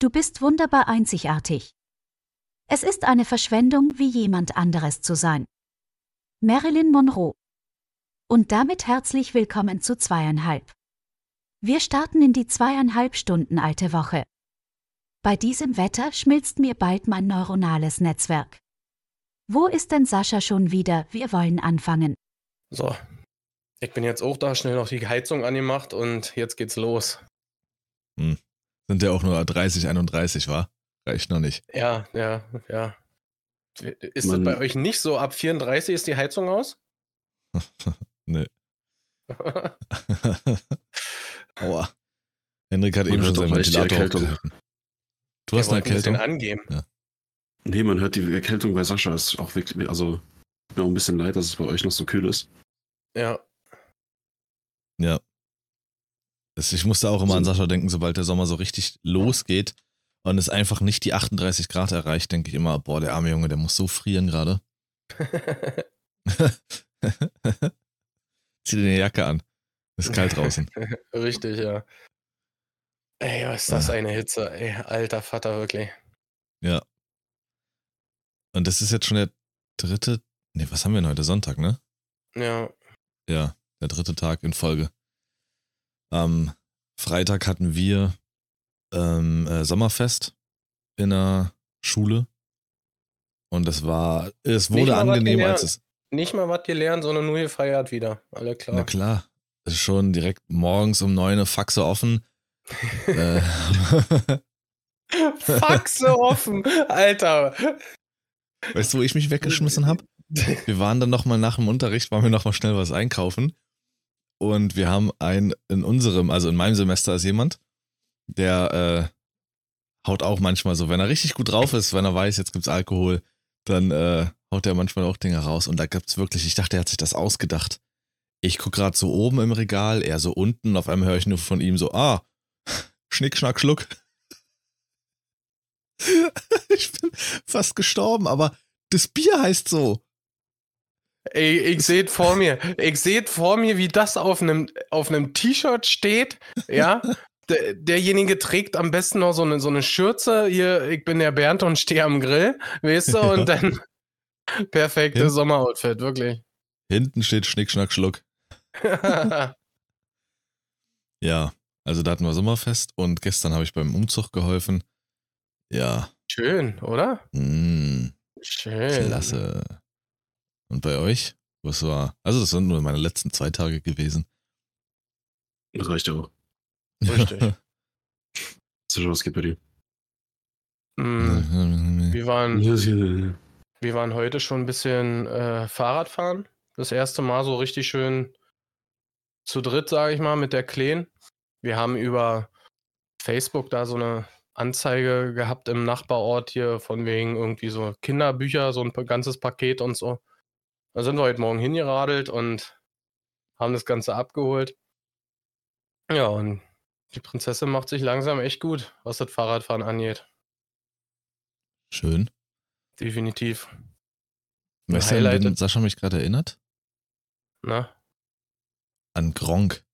Du bist wunderbar einzigartig. Es ist eine Verschwendung, wie jemand anderes zu sein. Marilyn Monroe. Und damit herzlich willkommen zu zweieinhalb. Wir starten in die zweieinhalb Stunden alte Woche. Bei diesem Wetter schmilzt mir bald mein neuronales Netzwerk. Wo ist denn Sascha schon wieder? Wir wollen anfangen. So. Ich bin jetzt auch da, schnell noch die Heizung angemacht und jetzt geht's los. Hm. Sind ja auch nur 30, 31, war? Reicht noch nicht. Ja, ja, ja. Ist Man, das bei euch nicht so? Ab 34 ist die Heizung aus? nee. Aua. Henrik hat eben schon seinen Ventilator aufgehalten. Du hast eine Erkältung? Ein angeben. Ja. Nee, man hört die Erkältung bei Sascha. Ist auch wirklich, also mir auch ein bisschen leid, dass es bei euch noch so kühl ist. Ja. Ja. Ich musste auch immer an Sascha denken, sobald der Sommer so richtig losgeht und es einfach nicht die 38 Grad erreicht, denke ich immer, boah, der arme Junge, der muss so frieren gerade. Zieh dir eine Jacke an. Ist kalt draußen. Richtig, ja. Ey, was ist das ja. eine Hitze? Ey, alter Vater, wirklich. Ja. Und das ist jetzt schon der dritte, ne, was haben wir denn heute? Sonntag, ne? Ja. Ja, der dritte Tag in Folge. Am Freitag hatten wir ähm, äh, Sommerfest in der Schule. Und es war, es wurde angenehm, als es. Nicht mal was gelernt, sondern nur gefeiert wieder. Alle klar. Na klar. Es ist schon direkt morgens um neun Faxe offen. äh. Faxe offen, Alter. Weißt du, wo ich mich weggeschmissen habe? Wir waren dann nochmal nach dem Unterricht, waren wir nochmal schnell was einkaufen. Und wir haben ein, in unserem, also in meinem Semester ist jemand, der äh, haut auch manchmal so, wenn er richtig gut drauf ist, wenn er weiß, jetzt gibt's Alkohol, dann äh, haut er manchmal auch Dinge raus. Und da gibt's wirklich, ich dachte, er hat sich das ausgedacht. Ich guck gerade so oben im Regal, er so unten, auf einmal höre ich nur von ihm so, ah, Schnick, Schnack, Schluck. ich bin fast gestorben, aber das Bier heißt so. Ey, ich sehe vor mir, ich sehe vor mir, wie das auf einem auf einem T-Shirt steht, ja. Der, derjenige trägt am besten noch so eine, so eine Schürze, hier, ich bin der Bernd und stehe am Grill, weißt du, und dann perfektes Hin Sommeroutfit, wirklich. Hinten steht Schnick, Schnack, Schluck. ja, also da hatten wir Sommerfest und gestern habe ich beim Umzug geholfen. Ja. Schön, oder? Mm, Schön. Klasse. Und bei euch? Was war? Also, das sind nur meine letzten zwei Tage gewesen. Das reicht ja auch. Richtig. so, was geht bei dir? Mm, wir, waren, wir waren heute schon ein bisschen äh, Fahrradfahren. Das erste Mal so richtig schön zu dritt, sage ich mal, mit der Kleen. Wir haben über Facebook da so eine Anzeige gehabt im Nachbarort hier von wegen irgendwie so Kinderbücher, so ein ganzes Paket und so. Da sind wir heute Morgen hingeradelt und haben das Ganze abgeholt. Ja, und die Prinzessin macht sich langsam echt gut, was das Fahrradfahren angeht. Schön. Definitiv. Weißt du, an Sascha mich gerade erinnert? Na? An Gronk.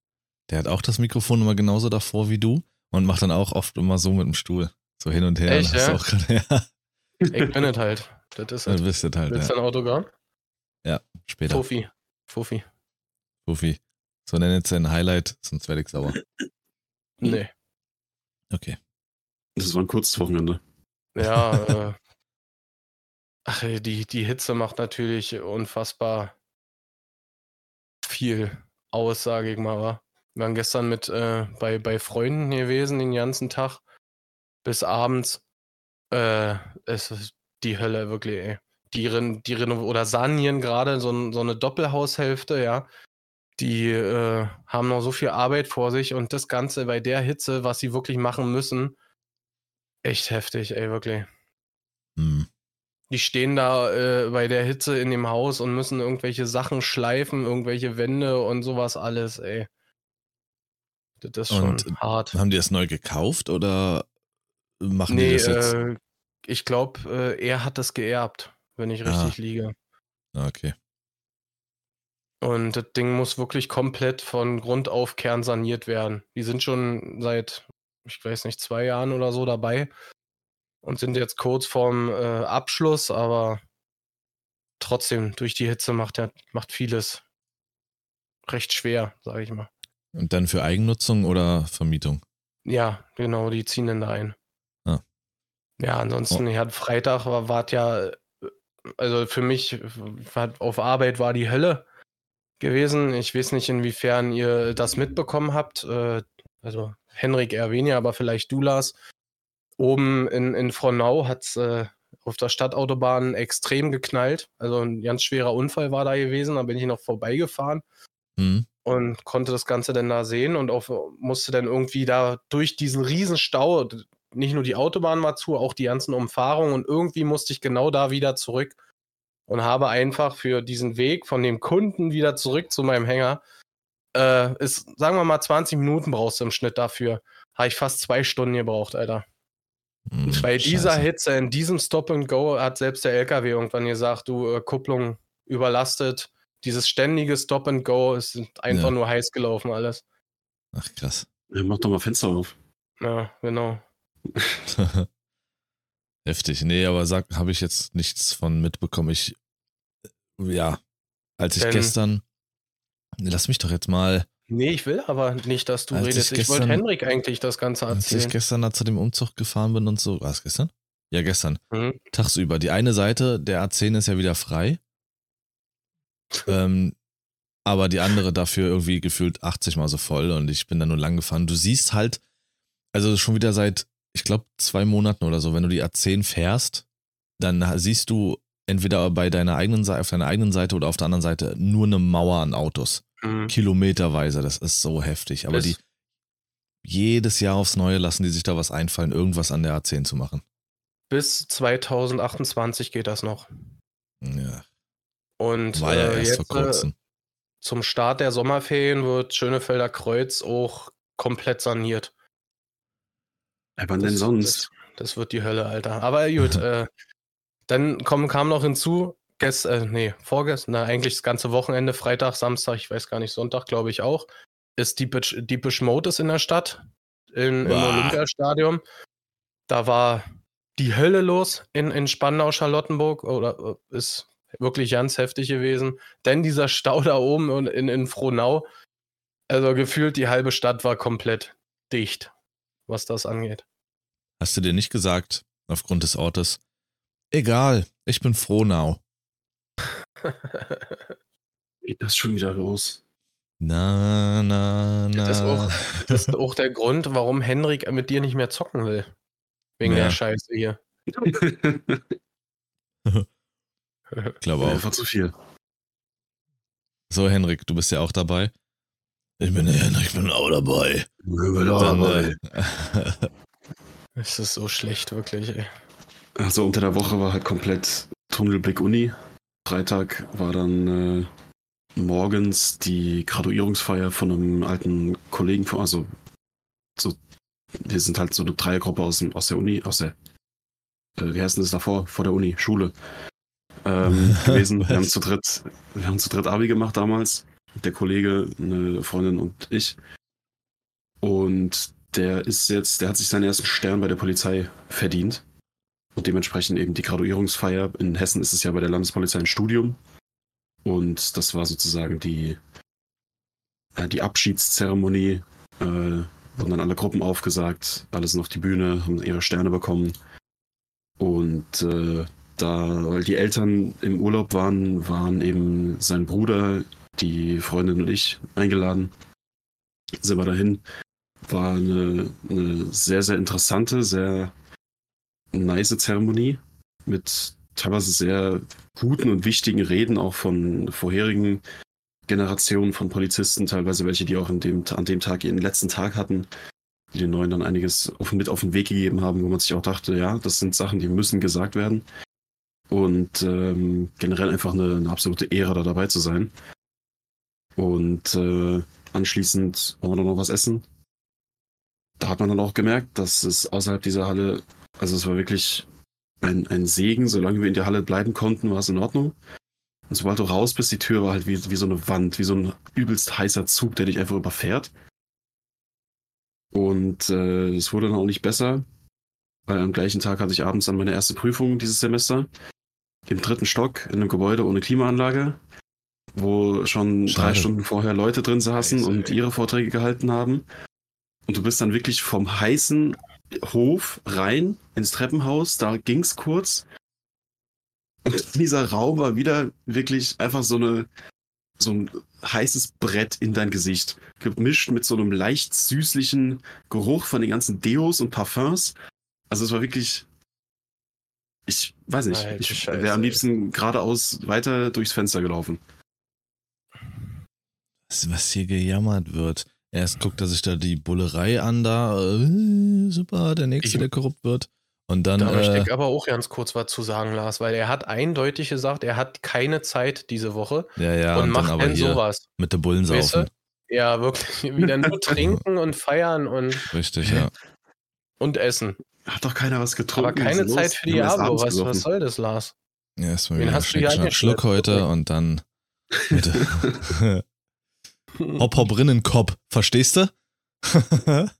Der hat auch das Mikrofon immer genauso davor wie du und macht dann auch oft immer so mit dem Stuhl. So hin und her. Echt, ja? Grad, ja? Ich bin es halt. Das ist halt. Du bist es halt, Willst du ja. ein Autogramm? Ja, später. Fuffi. Fuffi. Fuffi. So nennt jetzt sein Highlight, sonst werde ich sauer. Nee. Okay. Das war ein kurzes Wochenende. Ja, äh, ach, die, die Hitze macht natürlich unfassbar viel aus, sage ich mal. Wa? Wir waren gestern mit äh, bei, bei Freunden gewesen den ganzen Tag bis abends. Äh, es ist die Hölle, wirklich, ey. Die, die Reno oder sanieren gerade so, so eine Doppelhaushälfte, ja. Die äh, haben noch so viel Arbeit vor sich und das Ganze bei der Hitze, was sie wirklich machen müssen, echt heftig, ey, wirklich. Hm. Die stehen da äh, bei der Hitze in dem Haus und müssen irgendwelche Sachen schleifen, irgendwelche Wände und sowas alles, ey. Das ist und schon hart. Haben die das neu gekauft oder machen nee, die das jetzt? Äh, ich glaube, äh, er hat das geerbt, wenn ich richtig ah. liege. Ah, okay. Und das Ding muss wirklich komplett von Grund auf kernsaniert werden. Die sind schon seit ich weiß nicht, zwei Jahren oder so dabei und sind jetzt kurz vorm äh, Abschluss, aber trotzdem durch die Hitze macht macht vieles recht schwer, sage ich mal. Und dann für Eigennutzung oder Vermietung? Ja, genau, die ziehen dann da ein. Ah. Ja, ansonsten, oh. ja, Freitag war, war ja, also für mich auf Arbeit war die Hölle gewesen. Ich weiß nicht, inwiefern ihr das mitbekommen habt. Äh, also Henrik eher weniger, aber vielleicht du, Lars. Oben in, in Frohnau hat es äh, auf der Stadtautobahn extrem geknallt. Also ein ganz schwerer Unfall war da gewesen. Da bin ich noch vorbeigefahren. Mhm. Und konnte das Ganze dann da sehen und auch musste dann irgendwie da durch diesen riesen Stau, nicht nur die Autobahn war zu, auch die ganzen Umfahrungen und irgendwie musste ich genau da wieder zurück und habe einfach für diesen Weg von dem Kunden wieder zurück zu meinem Hänger, äh, ist, sagen wir mal, 20 Minuten brauchst du im Schnitt dafür. Habe ich fast zwei Stunden gebraucht, Alter. Mm, Bei dieser Hitze, in diesem Stop and Go, hat selbst der LKW irgendwann gesagt, du, äh, Kupplung überlastet, dieses ständige Stop and Go ist einfach ja. nur heiß gelaufen alles. Ach krass. Ja, mach doch mal Fenster auf. Ja, genau. Heftig. Nee, aber sag, habe ich jetzt nichts von mitbekommen. Ich, ja, als ich Denn, gestern, lass mich doch jetzt mal. Nee, ich will aber nicht, dass du redest. Ich, ich wollte Henrik eigentlich das Ganze erzählen. Als ich gestern da zu dem Umzug gefahren bin und so, war es gestern? Ja, gestern. Mhm. Tagsüber. Die eine Seite der A10 ist ja wieder frei ähm, aber die andere dafür irgendwie gefühlt 80 mal so voll und ich bin da nur lang gefahren. Du siehst halt, also schon wieder seit, ich glaube, zwei Monaten oder so, wenn du die A10 fährst, dann siehst du entweder bei deiner eigenen Seite, auf deiner eigenen Seite oder auf der anderen Seite nur eine Mauer an Autos. Mhm. Kilometerweise, das ist so heftig. Aber das die jedes Jahr aufs Neue lassen die sich da was einfallen, irgendwas an der A10 zu machen. Bis 2028 geht das noch. Ja, und War ja äh, erst jetzt, vor kurzem. zum Start der Sommerferien wird Schönefelder Kreuz auch komplett saniert. Ja, wann denn sonst? Das, das, wird die Hölle, Alter. Aber gut, äh, dann komm, kam noch hinzu, gest, äh, nee, vorgestern, na, eigentlich das ganze Wochenende, Freitag, Samstag, ich weiß gar nicht, Sonntag, glaube ich auch, ist Deepish, Deepish Mode ist in der Stadt, in, im Olympiastadion. Da war die Hölle los in, in Spandau, Charlottenburg, oder äh, ist wirklich ganz heftig gewesen. Denn dieser Stau da oben in, in Frohnau, also gefühlt die halbe Stadt war komplett dicht, was das angeht. Hast du dir nicht gesagt, aufgrund des Ortes, egal, ich bin Frohnau. Geht das schon wieder los? Na, na, na. Das ist, auch, das ist auch der Grund, warum Henrik mit dir nicht mehr zocken will. Wegen ja. der Scheiße hier. Ich glaube auch. Einfach zu viel. So, Henrik, du bist ja auch dabei. Ich bin ich bin auch dabei. Ich bin auch Dann, dabei. Äh, es ist so schlecht, wirklich, ey. Also unter der Woche war halt komplett Tunnelblick Uni. Freitag war dann äh, morgens die Graduierungsfeier von einem alten Kollegen von, also so, wir sind halt so eine Dreiergruppe aus, aus der Uni, aus der, äh, wie heißt denn das davor? Vor der Uni, Schule ähm, gewesen. Wir haben zu dritt, wir haben zu dritt Abi gemacht damals. Der Kollege, eine Freundin und ich. Und der ist jetzt, der hat sich seinen ersten Stern bei der Polizei verdient. Und dementsprechend eben die Graduierungsfeier. In Hessen ist es ja bei der Landespolizei ein Studium. Und das war sozusagen die, äh, die Abschiedszeremonie. Äh, wurden dann alle Gruppen aufgesagt, alle sind auf die Bühne, haben ihre Sterne bekommen. Und äh, da, weil die Eltern im Urlaub waren, waren eben sein Bruder, die Freundin und ich eingeladen. Sind wir dahin. War eine, eine sehr, sehr interessante, sehr nice Zeremonie mit teilweise sehr guten und wichtigen Reden auch von vorherigen Generationen von Polizisten, teilweise welche, die auch an dem, an dem Tag ihren letzten Tag hatten, die den Neuen dann einiges auf, mit auf den Weg gegeben haben, wo man sich auch dachte, ja, das sind Sachen, die müssen gesagt werden. Und ähm, generell einfach eine, eine, absolute Ehre, da dabei zu sein. Und äh, anschließend wollen wir noch was essen. Da hat man dann auch gemerkt, dass es außerhalb dieser Halle, also es war wirklich ein, ein Segen, solange wir in der Halle bleiben konnten, war es in Ordnung. Und sobald du raus bist, die Tür war halt wie, wie so eine Wand, wie so ein übelst heißer Zug, der dich einfach überfährt. Und äh, es wurde dann auch nicht besser, weil am gleichen Tag hatte ich abends dann meine erste Prüfung dieses Semester. Im dritten Stock in einem Gebäude ohne Klimaanlage, wo schon Schade. drei Stunden vorher Leute drin saßen Scheiße, und ihre Vorträge gehalten haben. Und du bist dann wirklich vom heißen Hof rein ins Treppenhaus, da ging's kurz. Und dieser Raum war wieder wirklich einfach so eine so ein heißes Brett in dein Gesicht, gemischt mit so einem leicht süßlichen Geruch von den ganzen Deos und Parfums. Also es war wirklich ich weiß nicht, Alter ich wäre am liebsten geradeaus weiter durchs Fenster gelaufen. Was, was hier gejammert wird. Erst guckt er sich da die Bullerei an, da, äh, super, der Nächste, Ich- der korrupt wird. Und dann, Da möchte äh, ich aber auch ganz kurz was zu sagen, Lars, weil er hat eindeutig gesagt, er hat keine Zeit diese Woche ja, ja, und, und, dann macht aber denn hier sowas. mit der Bullen Weißt saufen. du? Ja, wirklich. Wieder nur trinken und feiern und, Richtig, ja. und essen. Hat doch keiner was getrunken. Aber keine Zeit los? für Diablo. abends Was, was soll das, Lars? Ja, erstmal wieder eingestellt? Schluck heute und dann mit Hopp, Hopp, Rinnenkopf. Verstehst du?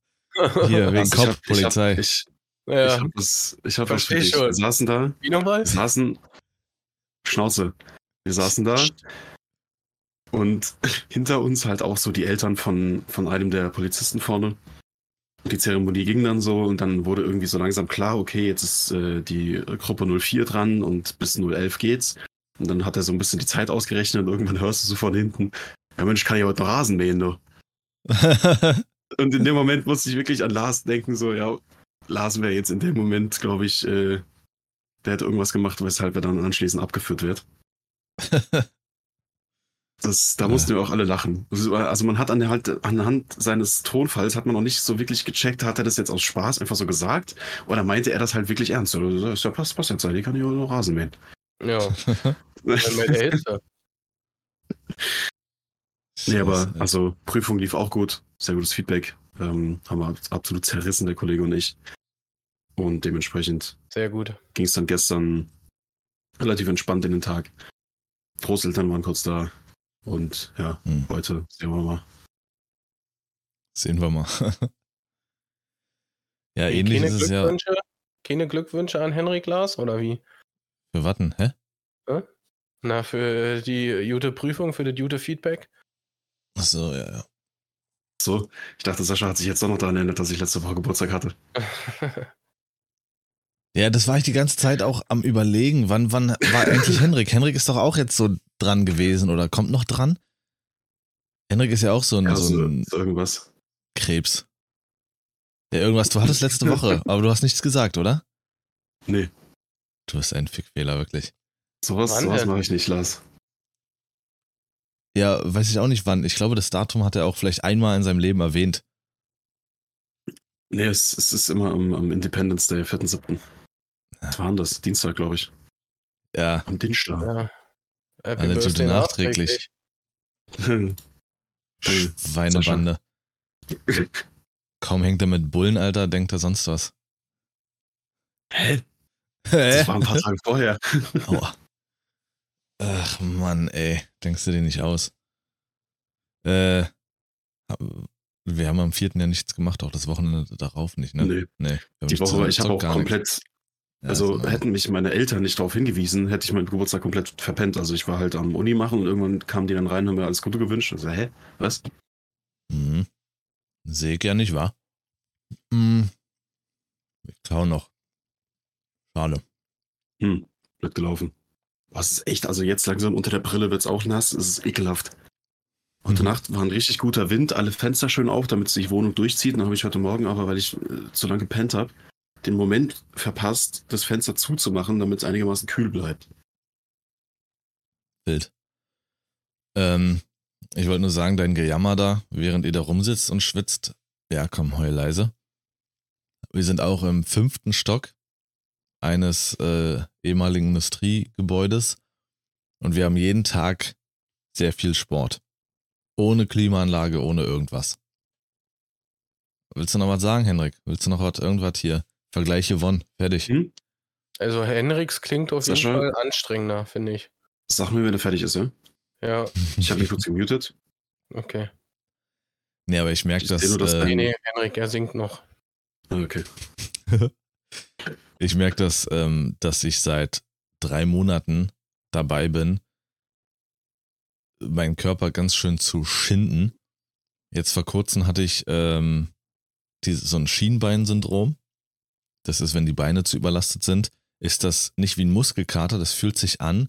Hier, wegen Also ich Kopf, hab- Polizei. Ich, ich, ich ja. habe was, ich hab für Versteh dich. schon. Wir saßen da, Wie nochmal? wir saßen, Schnauze, wir saßen da und hinter uns halt auch so die Eltern von, von einem der Polizisten vorne. Die Zeremonie ging dann so und dann wurde irgendwie so langsam klar, okay, jetzt ist äh, die Gruppe 04 dran und bis 011 geht's. Und dann hat er so ein bisschen die Zeit ausgerechnet und irgendwann hörst du so von hinten, ja Mensch, kann ich heute noch Rasen mähen, du. Und in dem Moment musste ich wirklich an Lars denken, so, ja, Lars wäre jetzt in dem Moment, glaube ich, äh, der hat irgendwas gemacht, weshalb er dann anschließend abgeführt wird. Das, da mussten wir auch alle lachen. Das war- Also man hat an der, halt, anhand seines Tonfalls hat man noch nicht so wirklich gecheckt, hat er das jetzt aus Spaß einfach so gesagt oder meinte er das halt wirklich ernst? Oder so, ist ja passt, passt jetzt, die kann ich auch noch Rasen mähen. Ja, dann bei der Hitze. Nee, aber also Prüfung lief auch gut, sehr gutes Feedback. Ähm, haben wir absolut zerrissen, der Kollege und ich. Und dementsprechend Sehr gut. ging es dann gestern relativ entspannt in den Tag. Großeltern waren kurz da. Und ja, Hm. heute sehen wir mal. Sehen wir mal. ja, Wie, ähnlich keine ist es ja. Glückwünsche? Keine Glückwünsche an Henrik Lars oder wie? Für Watten, hä? Na, für die gute Prüfung, für das gute Feedback? Achso, ja, ja. So, ich dachte, Sascha hat sich jetzt doch noch daran erinnert, dass ich letzte Woche Geburtstag hatte. Ja, das war ich die ganze Zeit auch am überlegen, wann, wann war eigentlich Henrik? Henrik ist doch auch jetzt so dran gewesen oder kommt noch dran? Henrik ist ja auch so ein, Ja, so so, ein so irgendwas. Krebs. Ja, irgendwas, du hattest letzte Woche, aber du hast nichts gesagt, oder? Nee, Du bist ein Fickfehler, wirklich. sowas, sowas mache ich nicht, Lars. Ja, weiß ich auch nicht wann. Ich glaube, das Datum hat er auch vielleicht einmal in seinem Leben erwähnt. Nee, es, es ist immer am, am Independence Day, 4.7. Was war denn das? Dienstag, glaube ich. Ja, Am Dienstag. ja. Happy Alle Gute Birthday nachträglich. Schweinebande. Kaum hängt er mit Bullen, Alter, denkt er sonst was. Hä? Hä? Das war ein paar Tage vorher. Aua. Ach Mann, ey, denkst du dir nicht aus? Äh, wir haben am vierten ja nichts gemacht, auch das Wochenende darauf nicht, ne? Nee. Nee. Die Woche, ich habe auch komplett Ja, Also genau. hätten mich meine Eltern nicht darauf hingewiesen, hätte ich meinen Geburtstag komplett verpennt. Also ich war halt am Uni machen und irgendwann kamen die dann rein und haben mir alles Gute gewünscht. Also, hä? Was? Mhm. Sehe ich ja nicht, wa? Mhm. Ich klau noch. Schade. Hm, blöd gelaufen. Was ist echt, also jetzt langsam unter der Brille wird's auch nass, es ist ekelhaft. Heute Mhm. Nacht war ein richtig guter Wind, alle Fenster schön auf, damit sich die Wohnung durchzieht. Dann habe ich heute Morgen aber, weil ich äh, zu lange gepennt habe, den Moment verpasst, das Fenster zuzumachen, damit es einigermaßen kühl bleibt. Bild. Ähm, ich wollte nur sagen, dein Gejammer da, während ihr da rumsitzt und schwitzt, ja komm, heul leise. Wir sind auch im fünften Stock eines äh, ehemaligen Industriegebäudes und wir haben jeden Tag sehr viel Sport. Ohne Klimaanlage, ohne irgendwas. Willst du noch was sagen, Henrik? Willst du noch was, irgendwas hier? Vergleich gewonnen. Fertig. Hm? Also Henriks klingt auf jeden? Fall anstrengender, finde ich. Sag mir, wenn er fertig ist, ja? Ja, Ich habe mich kurz gemutet. okay. Nee, aber ich merke, dass. das äh, Nee, nee, Henrik, er singt noch. Ah, Okay. ich merke, dass, ähm, dass ich seit drei Monaten dabei bin, meinen Körper ganz schön zu schinden. Jetzt vor kurzem hatte ich ähm, die, so ein Schienbeinsyndrom. Das ist, wenn die Beine zu überlastet sind, ist das nicht wie ein Muskelkater, das fühlt sich an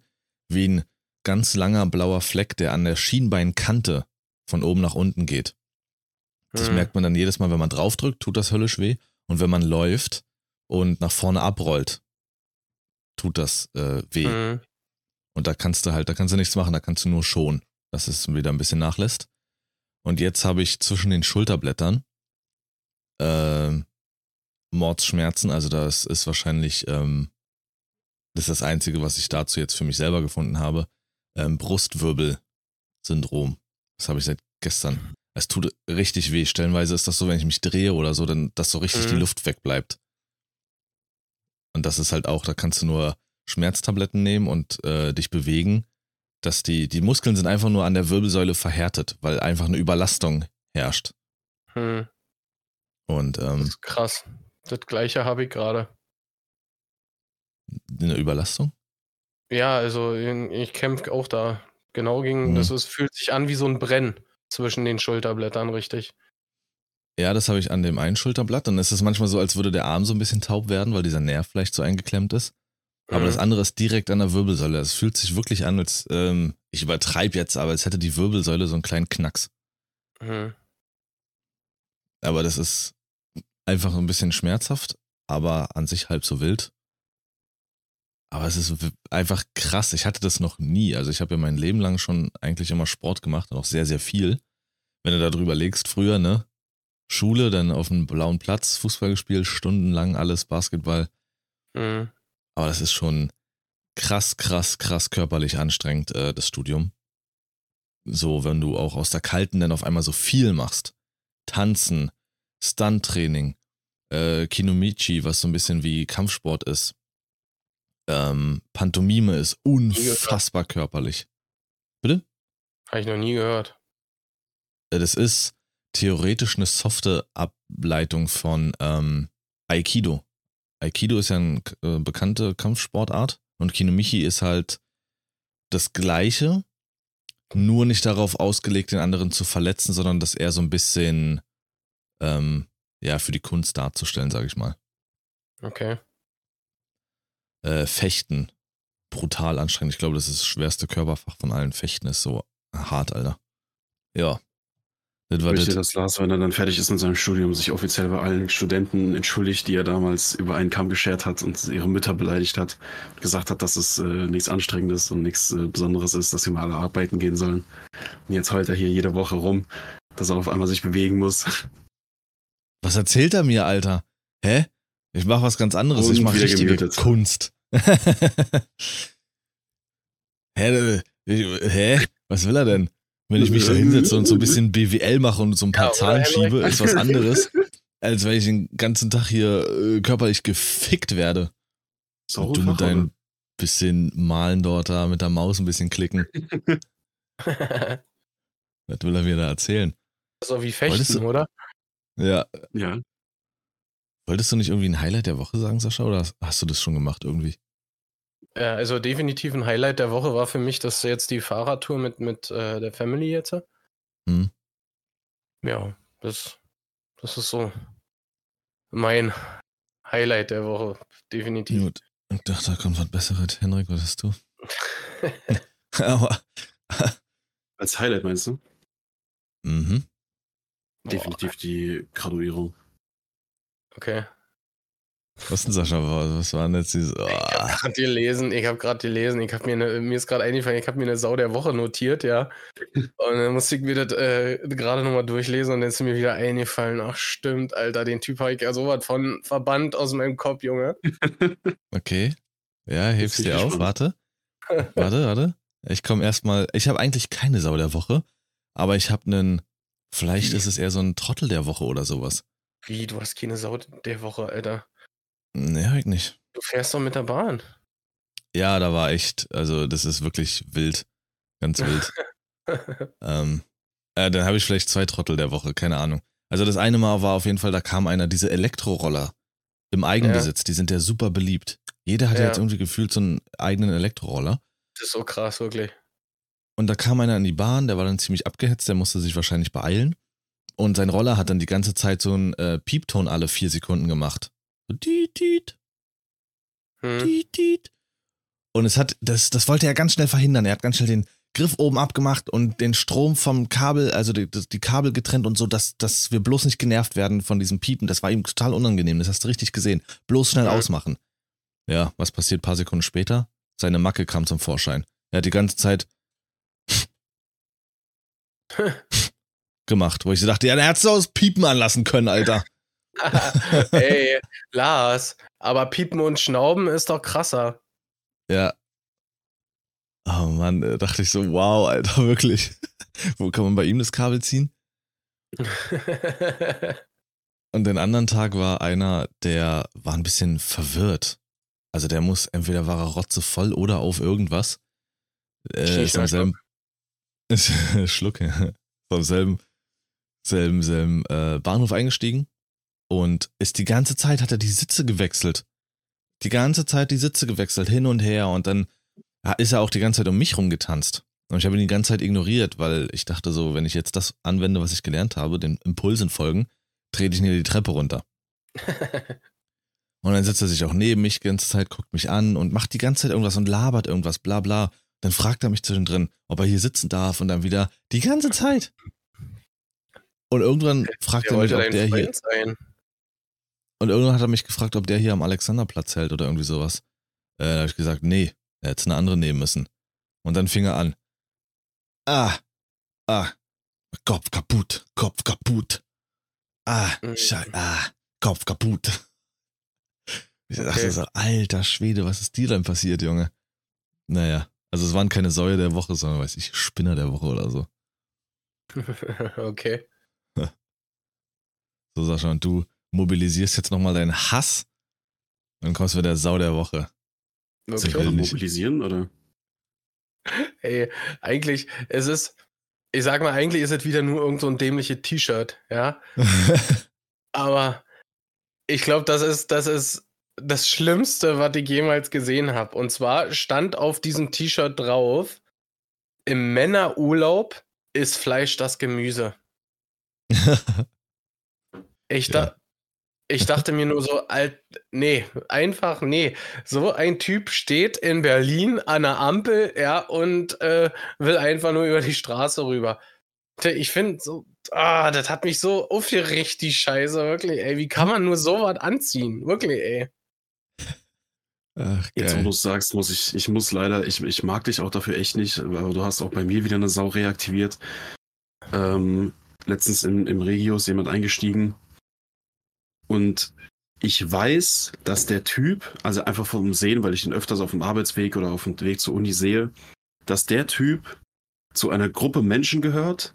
wie ein ganz langer blauer Fleck, der an der Schienbeinkante von oben nach unten geht. Das Hm. merkt man dann jedes Mal, wenn man draufdrückt, tut das höllisch weh. Und wenn man läuft und nach vorne abrollt, tut das äh, weh. Hm. Und da kannst du halt, da kannst du nichts machen, da kannst du nur schon, dass es wieder ein bisschen nachlässt. Und jetzt habe ich zwischen den Schulterblättern ähm, Mordsschmerzen, also das ist wahrscheinlich, ähm, das ist das Einzige, was ich dazu jetzt für mich selber gefunden habe, ähm, Brustwirbel-Syndrom. Das habe ich seit gestern. Es tut richtig weh. Stellenweise ist das so, wenn ich mich drehe oder so, dann, dass so richtig Mhm. die Luft wegbleibt. Und das ist halt auch, da kannst du nur Schmerztabletten nehmen und äh, dich bewegen, dass die, die Muskeln sind einfach nur an der Wirbelsäule verhärtet, weil einfach eine Überlastung herrscht. Hm. Und Das ähm, ist krass. Das gleiche habe ich gerade. eine Überlastung? Ja, also ich kämpfe auch da. Genau gegen, Mhm. das ist, fühlt sich an wie so ein Brenn zwischen den Schulterblättern, richtig. Ja, das habe ich an dem einen Schulterblatt. Dann ist es manchmal so, als würde der Arm so ein bisschen taub werden, weil dieser Nerv vielleicht so eingeklemmt ist. Aber Mhm. das andere ist direkt an der Wirbelsäule. Es fühlt sich wirklich an, als, ähm, ich übertreibe jetzt, aber als hätte die Wirbelsäule so einen kleinen Knacks. Mhm. Aber das ist einfach ein bisschen schmerzhaft, aber an sich halb so wild. Aber es ist einfach krass. Ich hatte das noch nie. Also ich habe ja mein Leben lang schon eigentlich immer Sport gemacht und auch sehr, sehr viel. Wenn du darüber legst, früher, ne? Schule, dann auf dem blauen Platz, Fußball gespielt, stundenlang alles, Basketball. Mhm. Aber das ist schon krass, krass, krass körperlich anstrengend, äh, das Studium. So, wenn du auch aus der Kalten dann auf einmal so viel machst. Tanzen, Stunt-Training, äh, Kinomichi, was so ein bisschen wie Kampfsport ist. Ähm, Pantomime ist unfassbar körperlich. Habe ich noch nie gehört. Äh, Das ist theoretisch eine softe Ableitung von ähm, Aikido. Aikido ist ja eine äh, bekannte Kampfsportart und Kinomichi ist halt das Gleiche, nur nicht darauf ausgelegt, den anderen zu verletzen, sondern das eher so ein bisschen ähm, ja für die Kunst darzustellen, sage ich mal. Okay. Äh, Fechten, brutal anstrengend. Ich glaube, das ist das schwerste Körperfach von allen. Fechten ist so hart, Alter. Ja. Das Ich war möchte, das. dass Lars, wenn er dann fertig ist mit seinem Studium, sich offiziell bei allen Studenten entschuldigt, die er damals über einen Kamm geschert hat und ihre Mütter beleidigt hat. Gesagt hat, dass es äh, nichts Anstrengendes und nichts äh, Besonderes ist, dass sie mal alle arbeiten gehen sollen. Und jetzt heult er hier jede Woche rum, dass er auf einmal sich bewegen muss. Was erzählt er mir, Alter? Hä? Ich mach was ganz anderes. ich Und mach wieder richtige gemutet. Kunst. hä? äh, ich- Hä? Was will er denn? Wenn ich mich da hinsetze und so ein bisschen BWL mache und so ein paar Ja, Zahlen schiebe, ist was anderes, als wenn ich den ganzen Tag hier äh, körperlich gefickt werde. Und du mit deinem bisschen Malen dort da mit der Maus ein bisschen klicken. Was will er mir da erzählen? so wie Wolltest Fechten, du- oder? Ja. Ja, Wolltest du nicht irgendwie ein Highlight der Woche sagen, Sascha? Oder hast- hast du das schon gemacht irgendwie? Ja, also definitiv ein Highlight der Woche war für mich, dass jetzt die Fahrradtour mit, mit äh, der Family jetzt. Hm. Ja, das, das ist so mein Highlight der Woche. Definitiv. Gut. Ich dachte, da kommt was Besseres. Henrik, was hast du? Aber. als Highlight meinst du? Mhm. Definitiv die Graduierung. Okay. Was denn, Sascha? Was waren jetzt diese. Ich habe Oh. gerade gelesen, ich habe gerade gelesen, ich habe mir eine, mir ist gerade eingefallen, ich habe mir eine Sau der Woche notiert, ja. Und dann musste ich mir das äh, gerade nochmal durchlesen und dann ist mir wieder eingefallen, ach stimmt, Alter, den Typ habe ich ja sowas von verbannt aus meinem Kopf, Junge. Okay. Ja, bin dir auf. Warte. Warte, warte. Ich komme erstmal. Ich habe eigentlich keine Sau der Woche, aber ich habe einen. Vielleicht ist es eher so ein Trottel der Woche oder sowas. Wie, du hast keine Sau der Woche, Alter. Nee, hab ich nicht. Du fährst doch mit der Bahn. Ja, da war echt. Also, das ist wirklich wild. Ganz wild. ähm, Äh, dann habe ich vielleicht zwei Trottel der Woche, keine Ahnung. Also das eine Mal war auf jeden Fall, da kam einer, diese Elektroroller im Eigenbesitz, ja. die sind ja super beliebt. Jeder hat ja. jetzt irgendwie gefühlt so einen eigenen Elektroroller. Das ist so krass, wirklich. Und da kam einer in die Bahn, der war dann ziemlich abgehetzt, der musste sich wahrscheinlich beeilen. Und sein Roller hat dann die ganze Zeit so einen äh, Piepton alle vier Sekunden gemacht. So, tiet, tiet. Hm. Tiet. Und es hat, das, das wollte er ganz schnell verhindern. Er hat ganz schnell den Griff oben abgemacht und den Strom vom Kabel, also die, die Kabel getrennt und so, dass, dass wir bloß nicht genervt werden von diesem Piepen. Das war ihm total unangenehm. Das hast du richtig gesehen. Bloß schnell ausmachen. Ja, was passiert ein paar Sekunden später? Seine Macke kam zum Vorschein. Er hat die ganze Zeit gemacht, wo ich so dachte, ja, der hätte es aus Piepen anlassen können, Alter. Ey, Lars, aber Piepen und Schnauben ist doch krasser. Ja. Oh Mann, da dachte ich so, wow, Alter, wirklich. Wo kann man bei ihm das Kabel ziehen? und den anderen Tag war einer, der war ein bisschen verwirrt. Also der muss, entweder war er rotzevoll oder auf irgendwas. Äh, ist am selben, Schluck, ja. Vom selben, selben, selben äh, Bahnhof eingestiegen und ist die ganze Zeit hat er die Sitze gewechselt. Die ganze Zeit die Sitze gewechselt, hin und her und dann ist er auch die ganze Zeit um mich rumgetanzt. Und ich habe ihn die ganze Zeit ignoriert, weil ich dachte so, wenn ich jetzt das anwende, was ich gelernt habe, den Impulsen folgen, trete ich nie die Treppe runter. und dann setzt er sich auch neben mich die ganze Zeit, guckt mich an und macht die ganze Zeit irgendwas und labert irgendwas, bla bla. Dann fragt er mich zwischendrin, ob er hier sitzen darf und dann wieder die ganze Zeit. Und irgendwann fragt er mich, ob der hier. Sein. Und irgendwann hat er mich gefragt, ob der hier am Alexanderplatz hält oder irgendwie sowas. Äh, da habe ich gesagt, nee, er hätte eine andere nehmen müssen. Und dann fing er an. Ah, ah, Kopf kaputt, Kopf kaputt. Ah, mhm. Scheiße, ah, Kopf kaputt. Ich dachte okay. so, alter Schwede, was ist dir denn passiert, Junge? Naja, also es waren keine Säue der Woche, sondern weiß ich, Spinner der Woche oder so. okay. So, Sascha, und du mobilisierst jetzt nochmal deinen Hass, dann kommst du mit der Sau der Woche. Okay. Soll mobilisieren, oder? Ey, eigentlich, es ist, ich sag mal, eigentlich ist es wieder nur irgend so ein dämliches T-Shirt, ja. Aber ich glaube, das ist, das ist das Schlimmste, was ich jemals gesehen habe. Und zwar stand auf diesem T-Shirt drauf: Im Männerurlaub ist Fleisch das Gemüse. ich, da, ja. Ich dachte mir nur so, alt, nee, einfach nee. So ein Typ steht in Berlin an der Ampel, ja, und äh, will einfach nur über die Straße rüber. Ich finde so, ah, das hat mich so aufgeregt, die Scheiße, wirklich, ey. Wie kann man nur sowas anziehen? Wirklich, ey. Ach, Jetzt, wo du es sagst, muss ich, ich muss leider, ich, ich mag dich auch dafür echt nicht, aber du hast auch bei mir wieder eine Sau reaktiviert. Ähm, letztens im, im Regios jemand eingestiegen und ich weiß, dass der Typ, also einfach vom Sehen, weil ich ihn öfters auf dem Arbeitsweg oder auf dem Weg zur Uni sehe, dass der Typ zu einer Gruppe Menschen gehört,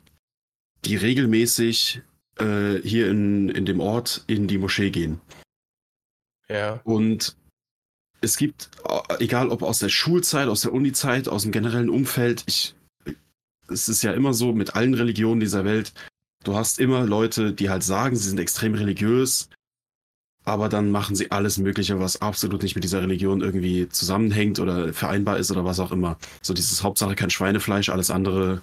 die regelmäßig äh, hier in, in dem Ort in die Moschee gehen. Ja. Und es gibt, äh, egal ob aus der Schulzeit, aus der Unizeit, aus dem generellen Umfeld, ich, es ist ja immer so mit allen Religionen dieser Welt, du hast immer Leute, die halt sagen, sie sind extrem religiös, aber dann machen sie alles Mögliche, was absolut nicht mit dieser Religion irgendwie zusammenhängt oder vereinbar ist oder was auch immer. So dieses Hauptsache kein Schweinefleisch, alles andere,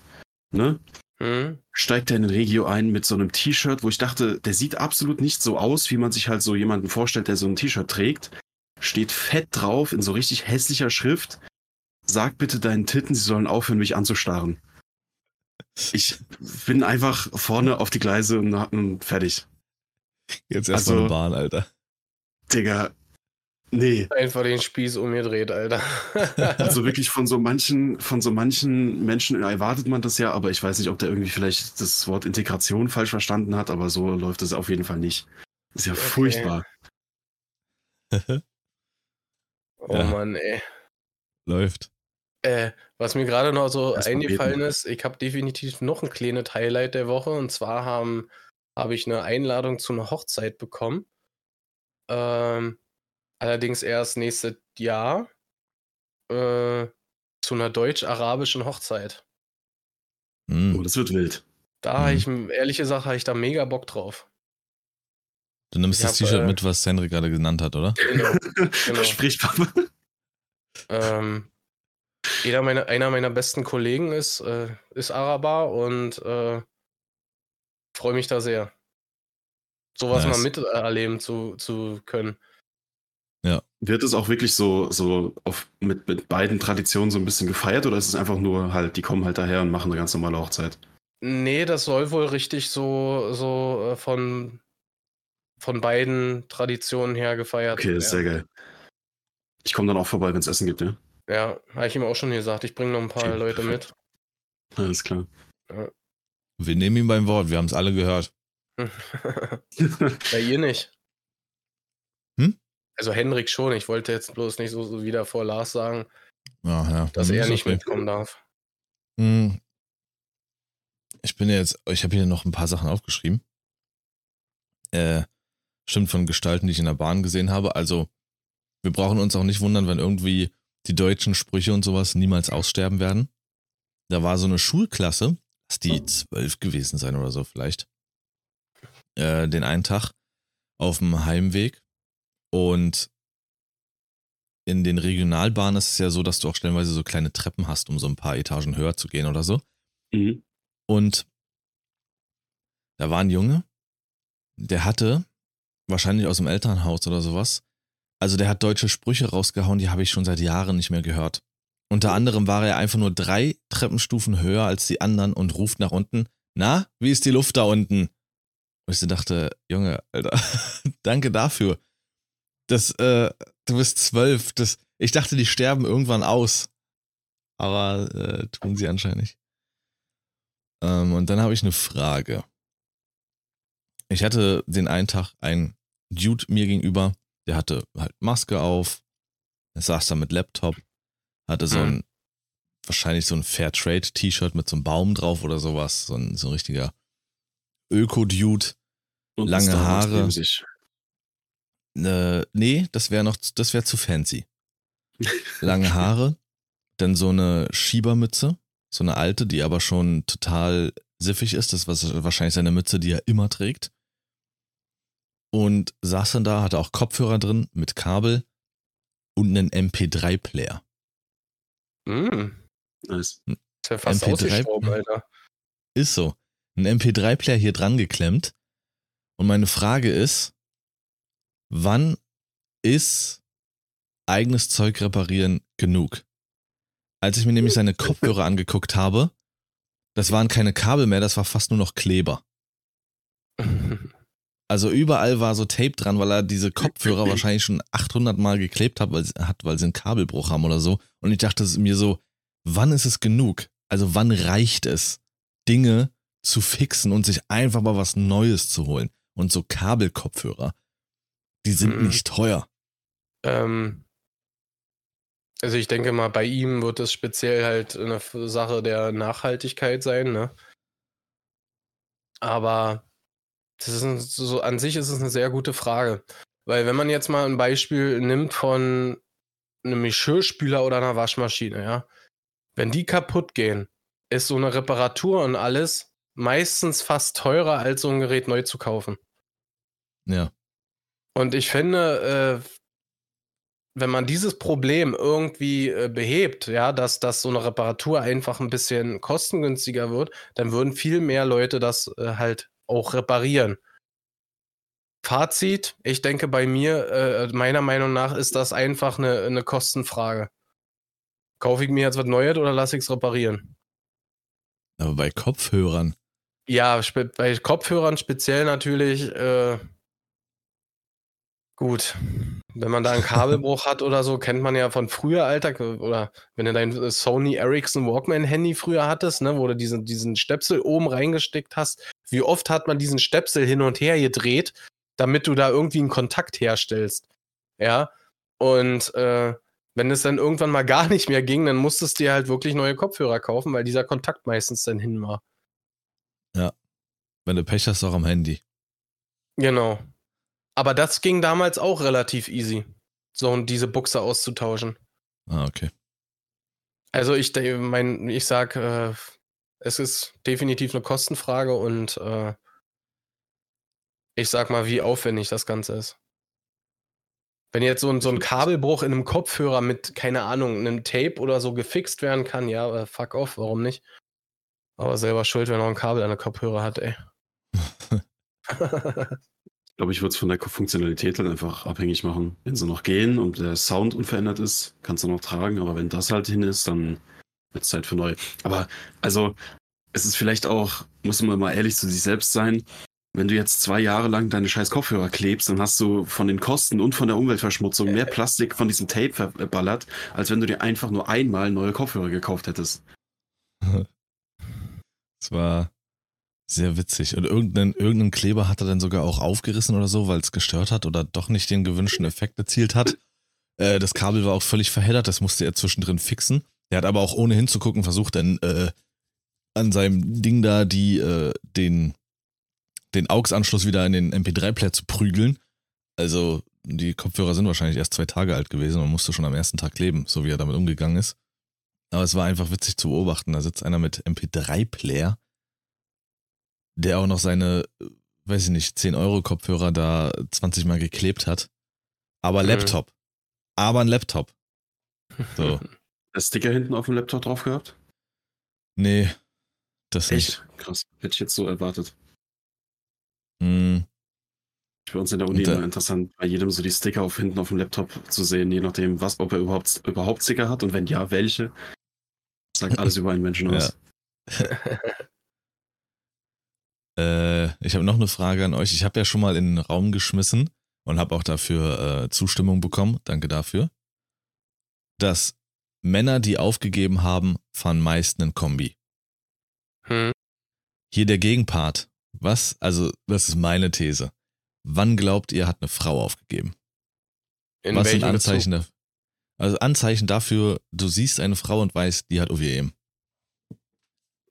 ne? Mhm. Steigt er in den Regio ein mit so einem T-Shirt, wo ich dachte, der sieht absolut nicht so aus, wie man sich halt so jemanden vorstellt, der so ein T-Shirt trägt steht fett drauf in so richtig hässlicher Schrift. Sag bitte deinen Titten, sie sollen aufhören, mich anzustarren. Ich bin einfach vorne auf die Gleise und fertig. Jetzt erstmal also, eine Bahn, Alter. Digga, nee. Einfach den Spieß umgedreht, Alter. also wirklich von so manchen, von so manchen Menschen erwartet man das ja, aber ich weiß nicht, ob der irgendwie vielleicht das Wort Integration falsch verstanden hat, aber so läuft es auf jeden Fall nicht. ist ja okay. furchtbar. Oh ja. Mann, ey. Läuft. Äh, was mir gerade noch so Erst eingefallen ist, ich habe definitiv noch ein kleines Highlight der Woche und zwar habe hab ich eine Einladung zu einer Hochzeit bekommen. Ähm, allerdings erst nächstes Jahr äh, zu einer deutsch-arabischen Hochzeit. Mm. Oh, das wird wild. Da habe ich, ehrlich gesagt, habe ich da mega Bock drauf. Du nimmst Ich das T-Shirt äh, mit, was Henry gerade genannt hat, oder? Genau. genau. Sprich, Papa. Ähm, jeder meiner, einer meiner besten Kollegen ist, äh, ist Araber und äh, freue mich da sehr. Sowas Nice. mal miterleben zu, zu können. Wird es auch wirklich so, so auf, mit, mit beiden Traditionen so ein bisschen gefeiert oder ist es einfach nur halt, die kommen halt daher und machen eine ganz normale Hochzeit? Nee, das soll wohl richtig so, so äh, von, von beiden Traditionen her gefeiert Okay, das ist sehr geil. Ich komme dann auch vorbei, wenn es Essen gibt, ja? Ja, habe ich ihm auch schon gesagt. Ich bringe noch ein paar Okay, Leute perfekt. Alles klar. Wir nehmen ihn beim Wort, wir haben es alle gehört. ja, ihr nicht. Hm? Also Henrik schon. Ich wollte jetzt bloß nicht so, so wieder vor Lars sagen, Ja, ja. dass er nicht okay. mitkommen darf. Hm. Ich bin ja jetzt, ich habe hier noch ein paar Sachen aufgeschrieben. Äh, stimmt von Gestalten, die ich in der Bahn gesehen habe. Also, wir brauchen uns auch nicht wundern, wenn irgendwie die deutschen Sprüche und sowas niemals aussterben werden. Da war so eine Schulklasse, lass die zwölf gewesen sein oder so vielleicht, äh, den einen Tag auf dem Heimweg. Und in den Regionalbahnen ist es ja so, dass du auch stellenweise so kleine Treppen hast, um so ein paar Etagen höher zu gehen oder so. Mhm. Und da war ein Junge, der hatte wahrscheinlich aus dem Elternhaus oder sowas. Also der hat deutsche Sprüche rausgehauen, die habe ich schon seit Jahren nicht mehr gehört. Unter anderem war er einfach nur drei Treppenstufen höher als die anderen und ruft nach unten, na, wie ist die Luft da unten? Und ich so dachte, Junge, Alter, danke dafür. Das, äh, du bist zwölf. Das, ich dachte, die sterben irgendwann aus. Aber äh, tun sie anscheinend nicht. Ähm, und dann habe ich eine Frage. Ich hatte den einen Tag einen Dude mir gegenüber, der hatte halt Maske auf, er saß da mit Laptop, hatte so ein, wahrscheinlich so ein Fairtrade-T-Shirt mit so einem Baum drauf oder sowas, so ein, so ein richtiger Öko-Dude. Lange Haare. Äh, nee, das wäre noch, das wäre zu fancy. Lange Haare, dann so eine Schiebermütze, so eine alte, die aber schon total siffig ist. Das war wahrscheinlich seine Mütze, die er immer trägt. Und saß dann da, hatte auch Kopfhörer drin mit Kabel und einen MP3-Player. Mm, Nice. ist ja fast MP3 ausgestorben, Alter. Ist so. Ein MP3-Player hier dran geklemmt. Und meine Frage ist, wann ist eigenes Zeug reparieren genug? Als ich mir nämlich seine Kopfhörer angeguckt habe, das waren keine Kabel mehr, das war fast nur noch Kleber. Also überall war so Tape dran, weil er diese Kopfhörer wahrscheinlich schon 800 Mal geklebt hat, weil, sie- hat, weil sie einen Kabelbruch haben oder so. Und ich dachte mir so, wann ist es genug? Also wann reicht es, Dinge zu fixen und sich einfach mal was Neues zu holen? Und so Kabelkopfhörer, die sind Mhm. nicht teuer. ähm, also ich denke mal, bei ihm wird es speziell halt eine Sache der Nachhaltigkeit sein, ne? Aber das ist ein, so an sich ist es eine sehr gute Frage. Weil wenn man jetzt mal ein Beispiel nimmt von einem Geschirrspüler oder einer Waschmaschine, ja, wenn die kaputt gehen, ist so eine Reparatur und alles meistens fast teurer, als so ein Gerät neu zu kaufen. Ja. Und ich finde, äh, wenn man dieses Problem irgendwie äh, behebt, ja, dass, dass so eine Reparatur einfach ein bisschen kostengünstiger wird, dann würden viel mehr Leute das äh, halt auch reparieren. Fazit, ich denke bei mir, äh, meiner Meinung nach ist das einfach eine, eine Kostenfrage. Kaufe ich mir jetzt was Neues oder lasse ich es reparieren? Aber bei Kopfhörern, Ja, bei Kopfhörern speziell natürlich äh, gut. Wenn man da einen Kabelbruch hat oder so, kennt man ja von früher, Alter. Oder wenn du dein Sony Ericsson Walkman Handy früher hattest, ne, wo du diesen, diesen Stöpsel oben reingesteckt hast. Wie oft hat man diesen Stöpsel hin und her gedreht, damit du da irgendwie einen Kontakt herstellst? Ja. Und äh, wenn es dann irgendwann mal gar nicht mehr ging, dann musstest du dir halt wirklich neue Kopfhörer kaufen, weil dieser Kontakt meistens dann hin war. wenn du Pech hast, auch am Handy. Genau. Aber das ging damals auch relativ easy, so und diese Buchse auszutauschen. Ah, okay. Also ich mein, ich sag, äh, es ist definitiv eine Kostenfrage und äh, ich sag mal, wie aufwendig das Ganze ist. Wenn jetzt so ein, so ein Kabelbruch in einem Kopfhörer mit, keine Ahnung, einem Tape oder so gefixt werden kann, ja, äh, fuck off, warum nicht? Aber selber schuld, wenn er ein Kabel an der Kopfhörer hat, ey. ich glaube, ich würde es von der Funktionalität halt einfach abhängig machen. Wenn sie noch gehen und der Sound unverändert ist, kannst du noch tragen, aber wenn das halt hin ist, dann wird es Zeit für neu. Aber also, es ist vielleicht auch, muss man mal ehrlich zu sich selbst sein, wenn du jetzt zwei Jahre lang deine scheiß Kopfhörer klebst, dann hast du von den Kosten und von der Umweltverschmutzung mehr Plastik von diesem Tape verballert, als wenn du dir einfach nur einmal neue Kopfhörer gekauft hättest. Es war sehr witzig. Und irgendeinen, irgendein Kleber hat er dann sogar auch aufgerissen oder so, weil es gestört hat oder doch nicht den gewünschten Effekt erzielt hat. Äh, das Kabel war auch völlig verheddert, das musste er zwischendrin fixen. Er hat aber auch ohne hinzugucken versucht, dann äh, an seinem Ding da die, äh, den den AUX-Anschluss wieder in den MP3-Player zu prügeln. Also die Kopfhörer sind wahrscheinlich erst zwei Tage alt gewesen und musste schon am ersten Tag kleben, so wie er damit umgegangen ist. Aber es war einfach witzig zu beobachten. Da sitzt einer mit MP3-Player, der auch noch seine, weiß ich nicht, 10-Euro-Kopfhörer da 20 Mal geklebt hat. Aber mhm. Laptop. Aber ein Laptop. So. Der Sticker hinten auf dem Laptop drauf gehabt? Nee, das Echt? nicht. Krass. Hätte ich jetzt so erwartet. Mhm. Für uns in der Uni immer interessant, bei jedem so die Sticker auf hinten auf dem Laptop zu sehen, je nachdem, was, ob er überhaupt, überhaupt Sticker hat und wenn ja, welche. Sagt alles über einen Menschen aus. äh, ich habe noch eine Frage an euch. Ich habe ja schon mal in den Raum geschmissen und habe auch dafür äh, Zustimmung bekommen. Danke dafür. Dass Männer, die aufgegeben haben, fahren meist einen Kombi. Hm. Hier der Gegenpart. Was, also, das ist meine These. Wann glaubt ihr, hat eine Frau aufgegeben? In Was sind Anzeichen dafür? Also Anzeichen dafür, du siehst eine Frau und weißt, die hat OWM.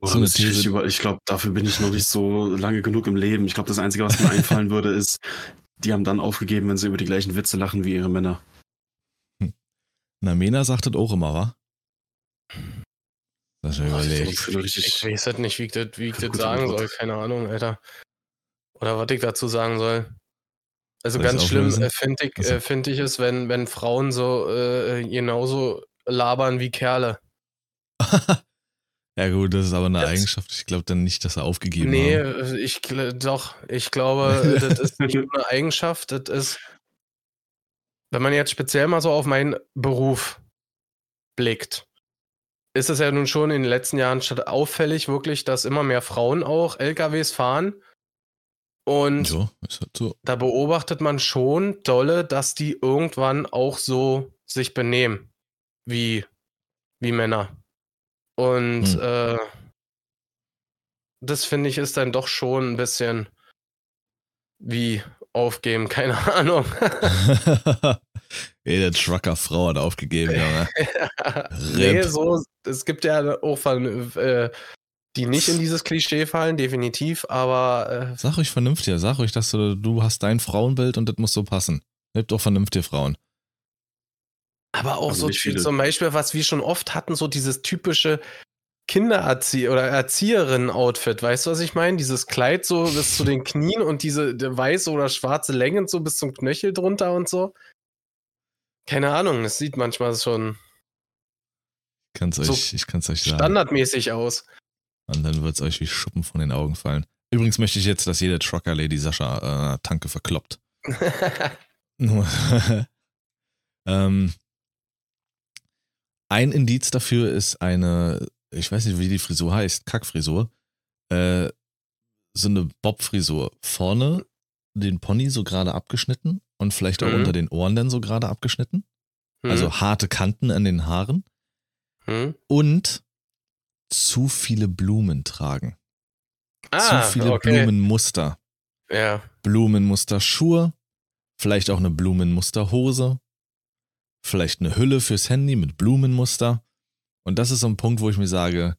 So eine These. Über, ich glaube, dafür bin ich noch nicht so lange genug im Leben. Ich glaube, das Einzige, was mir einfallen würde, ist, die haben dann aufgegeben, wenn sie über die gleichen Witze lachen wie ihre Männer. Hm. Na, Mena sagt das auch immer, wa? Das überlegt. Ich, ich weiß halt nicht, wie ich das, wie ich das sagen soll. Keine Ahnung, Alter. Oder was ich dazu sagen soll. Also soll ganz schlimm äh, finde ich, also. find ich es, wenn, wenn Frauen so äh, genauso labern wie Kerle. ja gut, das ist aber eine das, Eigenschaft. Ich glaube dann nicht, dass er aufgegeben nee, haben. Nee, ich doch. Ich glaube, das ist nicht eine Eigenschaft. Das ist, wenn man jetzt speziell mal so auf meinen Beruf blickt ist es ja nun schon in den letzten Jahren auffällig, wirklich, dass immer mehr Frauen auch LKWs fahren. Und ja, halt so. da beobachtet man schon dolle, dass die irgendwann auch so sich benehmen wie, wie Männer. Und hm. äh, das finde ich ist dann doch schon ein bisschen wie aufgeben, keine Ahnung. Jede Trucker-Frau hat aufgegeben, Junge. nee, so, es gibt ja auch von, äh, die nicht in dieses Klischee fallen, definitiv, aber. Äh, sag euch vernünftig, sag euch, dass du, du hast dein Frauenbild und das muss so passen. Lebt doch vernünftige Frauen. Aber auch also so zum Beispiel, was wir schon oft hatten, so dieses typische Kindererzieher oder Erzieherinnen-Outfit, weißt du, was ich meine? Dieses Kleid so bis zu den Knien und diese weiße oder schwarze Länge so bis zum Knöchel drunter und so. Keine Ahnung, es sieht manchmal schon kann's so euch, ich kann es euch sagen. Standardmäßig aus. Und dann wird es euch wie Schuppen von den Augen fallen. Übrigens möchte ich jetzt, dass jede Trucker Lady Sascha äh, Tanke verkloppt. ähm, ein Indiz dafür ist eine, ich weiß nicht, wie die Frisur heißt, Kackfrisur. Äh, so eine Bob-Frisur. Vorne den Pony so gerade abgeschnitten und vielleicht auch mhm. unter den Ohren dann so gerade abgeschnitten. Mhm. Also harte Kanten an den Haaren. Mhm. Und zu viele Blumen tragen. Ah, zu viele okay. Blumenmuster. Ja. Blumenmuster Schuhe, vielleicht auch eine Blumenmuster Hose, vielleicht eine Hülle fürs Handy mit Blumenmuster. Und das ist so ein Punkt, wo ich mir sage,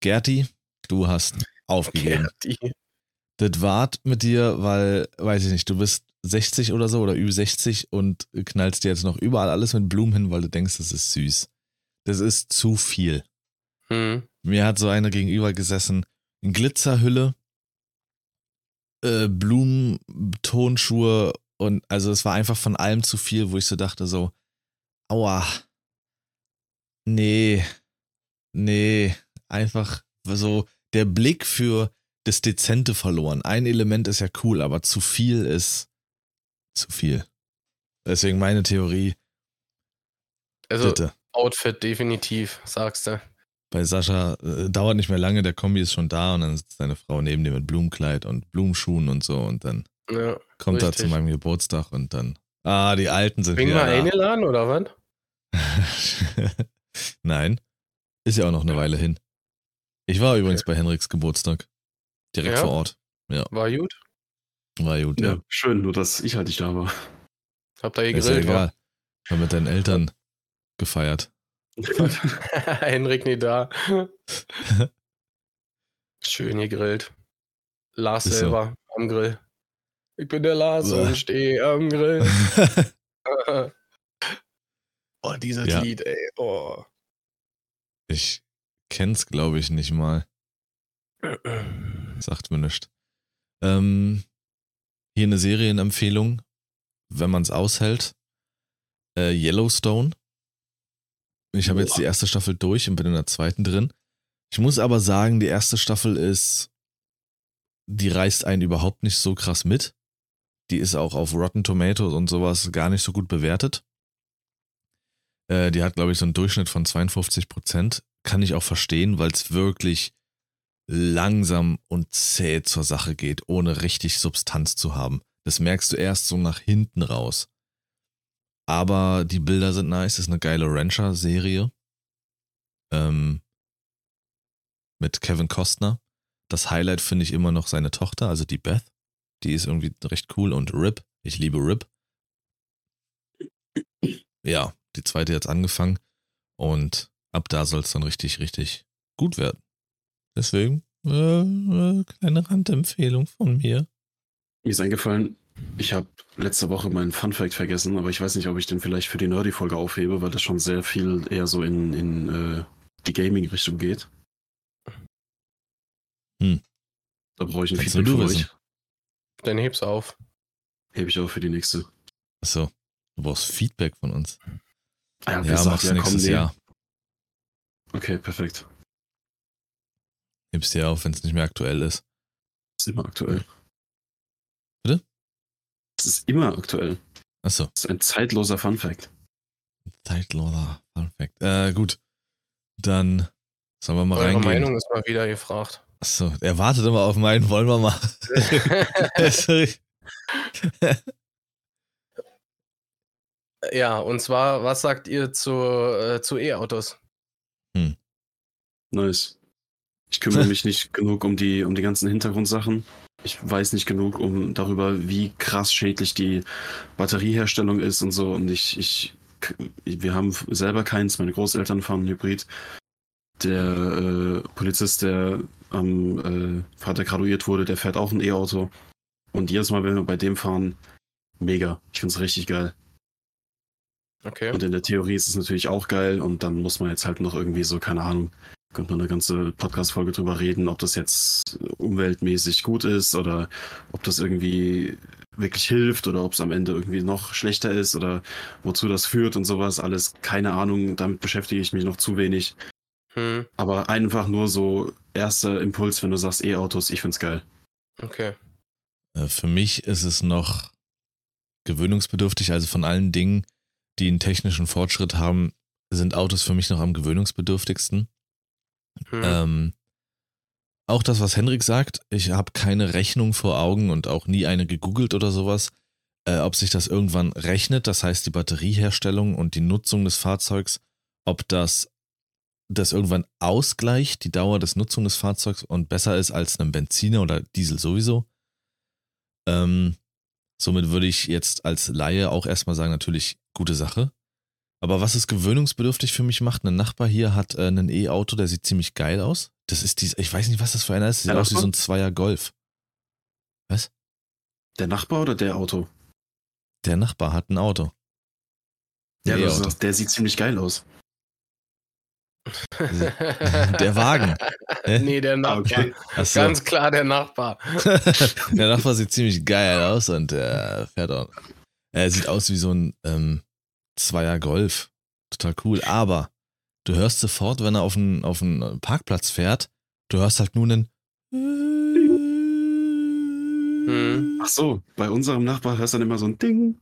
Gerti, du hast aufgegeben. Gerti das wart mit dir, weil, weiß ich nicht, du bist 60 oder so oder über 60 und knallst dir jetzt noch überall alles mit Blumen hin, weil du denkst, das ist süß. Das ist zu viel. Hm. Mir hat so einer gegenüber gesessen, Glitzerhülle, äh, Blumen, Tonschuhe und also es war einfach von allem zu viel, wo ich so dachte so, aua, nee, nee, einfach so der Blick für das Dezente verloren. Ein Element ist ja cool, aber zu viel ist zu viel. Deswegen meine Theorie. Also bitte. Outfit definitiv, sagst du. Bei Sascha äh, dauert nicht mehr lange, der Kombi ist schon da und dann sitzt seine Frau neben dir mit Blumenkleid und Blumenschuhen und so und dann Ja, kommt richtig. zu meinem Geburtstag und dann. Ah, die Alten sind Bin wieder mal da. eingeladen oder was? Nein. Ist ja auch noch eine Weile hin. Ich war übrigens bei Henriks Geburtstag. Direkt Ja? vor Ort. War gut? War gut, ja. Ja, schön, nur dass ich halt nicht da war. Habt ihr Ist ja gegrillt? egal. War mit deinen Eltern gefeiert. Henrik nicht da. Schön gegrillt. Lars Ist so. selber am Grill. Ich bin der Lars Uah. und stehe am Grill. oh, dieses Ja. Lied, ey. Oh. ich kenn's, glaube ich, nicht mal. Sagt mir nichts. Ähm, hier eine Serienempfehlung, wenn man es aushält. Äh, Yellowstone. Ich habe jetzt die erste Staffel durch und bin in der zweiten drin. Ich muss aber sagen, die erste Staffel ist, die reißt einen überhaupt nicht so krass mit. Die ist auch auf Rotten Tomatoes und sowas gar nicht so gut bewertet. Äh, die hat, glaube ich, so einen Durchschnitt von 52 Prozent. Kann ich auch verstehen, weil es wirklich langsam und zäh zur Sache geht, ohne richtig Substanz zu haben. Das merkst du erst so nach hinten raus. Aber die Bilder sind nice, ist eine geile Rancher-Serie. Ähm, mit Kevin Costner. Das Highlight finde ich immer noch seine Tochter, also die Beth. Die ist irgendwie recht cool und Rip. Ich liebe Rip. Ja, die zweite jetzt angefangen und ab da soll es dann richtig, richtig gut werden. Deswegen, äh, äh, kleine Randempfehlung von mir. Mir ist eingefallen, ich habe letzte Woche meinen Fun Fact vergessen, aber ich weiß nicht, ob ich den vielleicht für die Nerdy-Folge aufhebe, weil das schon sehr viel eher so in, in äh, die Gaming-Richtung geht. Hm. Da brauche ich ein Kannst Feedback von euch. Dann heb's auf. Hebe ich auch für die nächste. Achso, du brauchst Feedback von uns. Ah, Ja, sagt, mach's komm, nächstes nee. Jahr. Okay, perfekt. Heb's dir auf, wenn es nicht mehr aktuell ist. Ist immer aktuell. Bitte? Es ist immer aktuell. Achso, Das ist ein zeitloser Fun Fact. Zeitloser Fun Fact. Äh, gut. Dann sollen wir mal Eure reingehen. Meinung ist mal wieder gefragt. Achso, er wartet immer auf meinen, wollen wir mal. Ja, und zwar, was sagt ihr zu, äh, zu E-Autos? Nice. Ich kümmere mich nicht genug um die, um die ganzen Hintergrundsachen. Ich weiß nicht genug um darüber, wie krass schädlich die Batterieherstellung ist und so. Und ich, ich, wir haben selber keins. Meine Großeltern fahren Hybrid. Der äh, Polizist, der am äh, Vater graduiert wurde, der fährt auch ein E-Auto. Und jedes Mal, wenn wir bei dem fahren, mega. Ich find's richtig geil. Okay. Und in der Theorie ist es natürlich auch geil. Und dann muss man jetzt halt noch irgendwie so, keine Ahnung, könnte man eine ganze Podcast-Folge drüber reden, ob das jetzt umweltmäßig gut ist oder ob das irgendwie wirklich hilft oder ob es am Ende irgendwie noch schlechter ist oder wozu das führt und sowas. Alles keine Ahnung. Damit beschäftige ich mich noch zu wenig. Hm, Aber einfach nur so erster Impuls, wenn du sagst E-Autos, ich find's geil. okay. Äh, Für mich ist es noch gewöhnungsbedürftig. Also von allen Dingen, die einen technischen Fortschritt haben, sind Autos für mich noch am gewöhnungsbedürftigsten. Hm. Ähm, auch das, was Henrik sagt, ich habe keine Rechnung vor Augen und auch nie eine gegoogelt oder sowas, äh, ob sich das irgendwann rechnet, das heißt die Batterieherstellung und die Nutzung des Fahrzeugs, ob das das irgendwann ausgleicht, die Dauer des Nutzung des Fahrzeugs und besser ist als einem Benziner oder Diesel sowieso. Ähm, somit würde ich jetzt als Laie auch erstmal sagen, natürlich gute Sache. Aber was es gewöhnungsbedürftig für mich macht, ein Nachbar hier hat äh, ein E-Auto, der sieht ziemlich geil aus. Das ist dies, ich weiß nicht, was das für einer ist. Sieht aus wie so ein Zweier Golf. Was? Der Nachbar oder der Auto? Der Nachbar hat ein Auto. Ein Ja, du E-Auto. sagst, der sieht ziemlich geil aus. Der Wagen. Nee, der Nachbar. Okay. So. Ganz klar der Nachbar. der Nachbar sieht ziemlich geil aus und er fährt auch. Er sieht aus wie so ein ähm, Zweier Golf. Total cool. Aber du hörst sofort, wenn er auf einen, auf einen Parkplatz fährt, du hörst halt nur einen. Hm. Ach so, bei unserem Nachbar hörst du dann immer so ein Ding,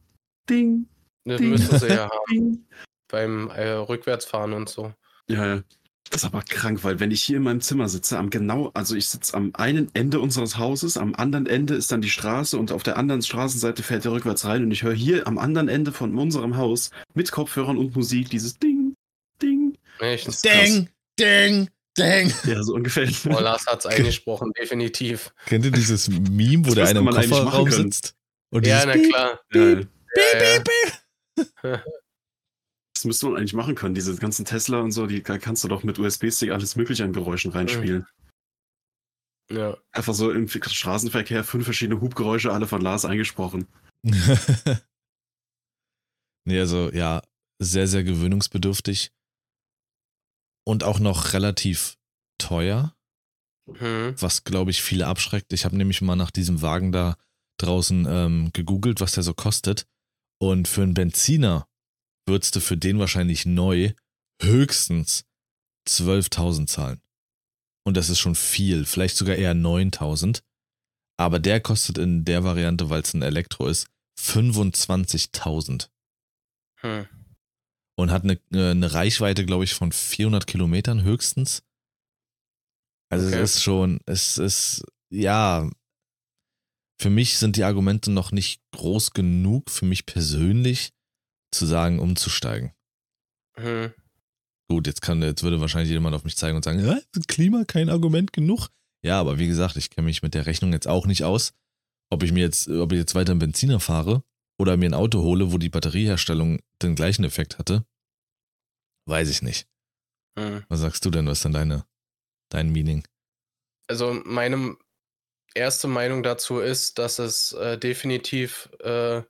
Ding. Das Ding, müsste sie ja haben. Beim äh, Rückwärtsfahren und so. Ja, ja. Das ist aber krank, weil wenn ich hier in meinem Zimmer sitze, am genau, also ich sitze am einen Ende unseres Hauses, am anderen Ende ist dann die Straße und auf der anderen Straßenseite fährt er rückwärts rein und ich höre hier am anderen Ende von unserem Haus mit Kopfhörern und Musik dieses Ding, Ding. Echt? Ding, Ding, Ding. Ja, so ungefähr. Oh, Lars hat's eingesprochen, definitiv. Kennt ihr dieses Meme, wo das der eine im Kofferraum sitzt? Und ja, na klar. Beep, beep, beep, beep. Das müsste man eigentlich machen können. Diese ganzen Tesla und so, die kannst du doch mit USB-Stick alles Mögliche an Geräuschen reinspielen. Ja. Einfach so im Straßenverkehr fünf verschiedene Hubgeräusche, alle von Lars eingesprochen. nee, also ja, sehr, sehr gewöhnungsbedürftig. Und auch noch relativ teuer. Mhm. Was, glaube ich, viele abschreckt. Ich habe nämlich mal nach diesem Wagen da draußen ähm, gegoogelt, was der so kostet. Und für einen Benziner würdest du für den wahrscheinlich neu höchstens 12.000 zahlen. Und das ist schon viel, vielleicht sogar eher 9.000. Aber der kostet in der Variante, weil es ein Elektro ist, 25.000. Hm. Und hat eine, äh, eine Reichweite, glaube ich, von 400 Kilometern höchstens. Also okay. es ist schon, es ist, ja, für mich sind die Argumente noch nicht groß genug, für mich persönlich, zu sagen, umzusteigen. Mhm. Gut, jetzt kann, jetzt würde wahrscheinlich jemand auf mich zeigen und sagen, Klima kein Argument genug. Ja, aber wie gesagt, ich kenne mich mit der Rechnung jetzt auch nicht aus, ob ich mir jetzt, ob ich jetzt weiter einen Benziner fahre oder mir ein Auto hole, wo die Batterieherstellung den gleichen Effekt hatte, weiß ich nicht. Mhm. Was sagst du denn? Was ist denn deine, dein Meaning? Also meine erste Meinung dazu ist, dass es äh, definitiv äh,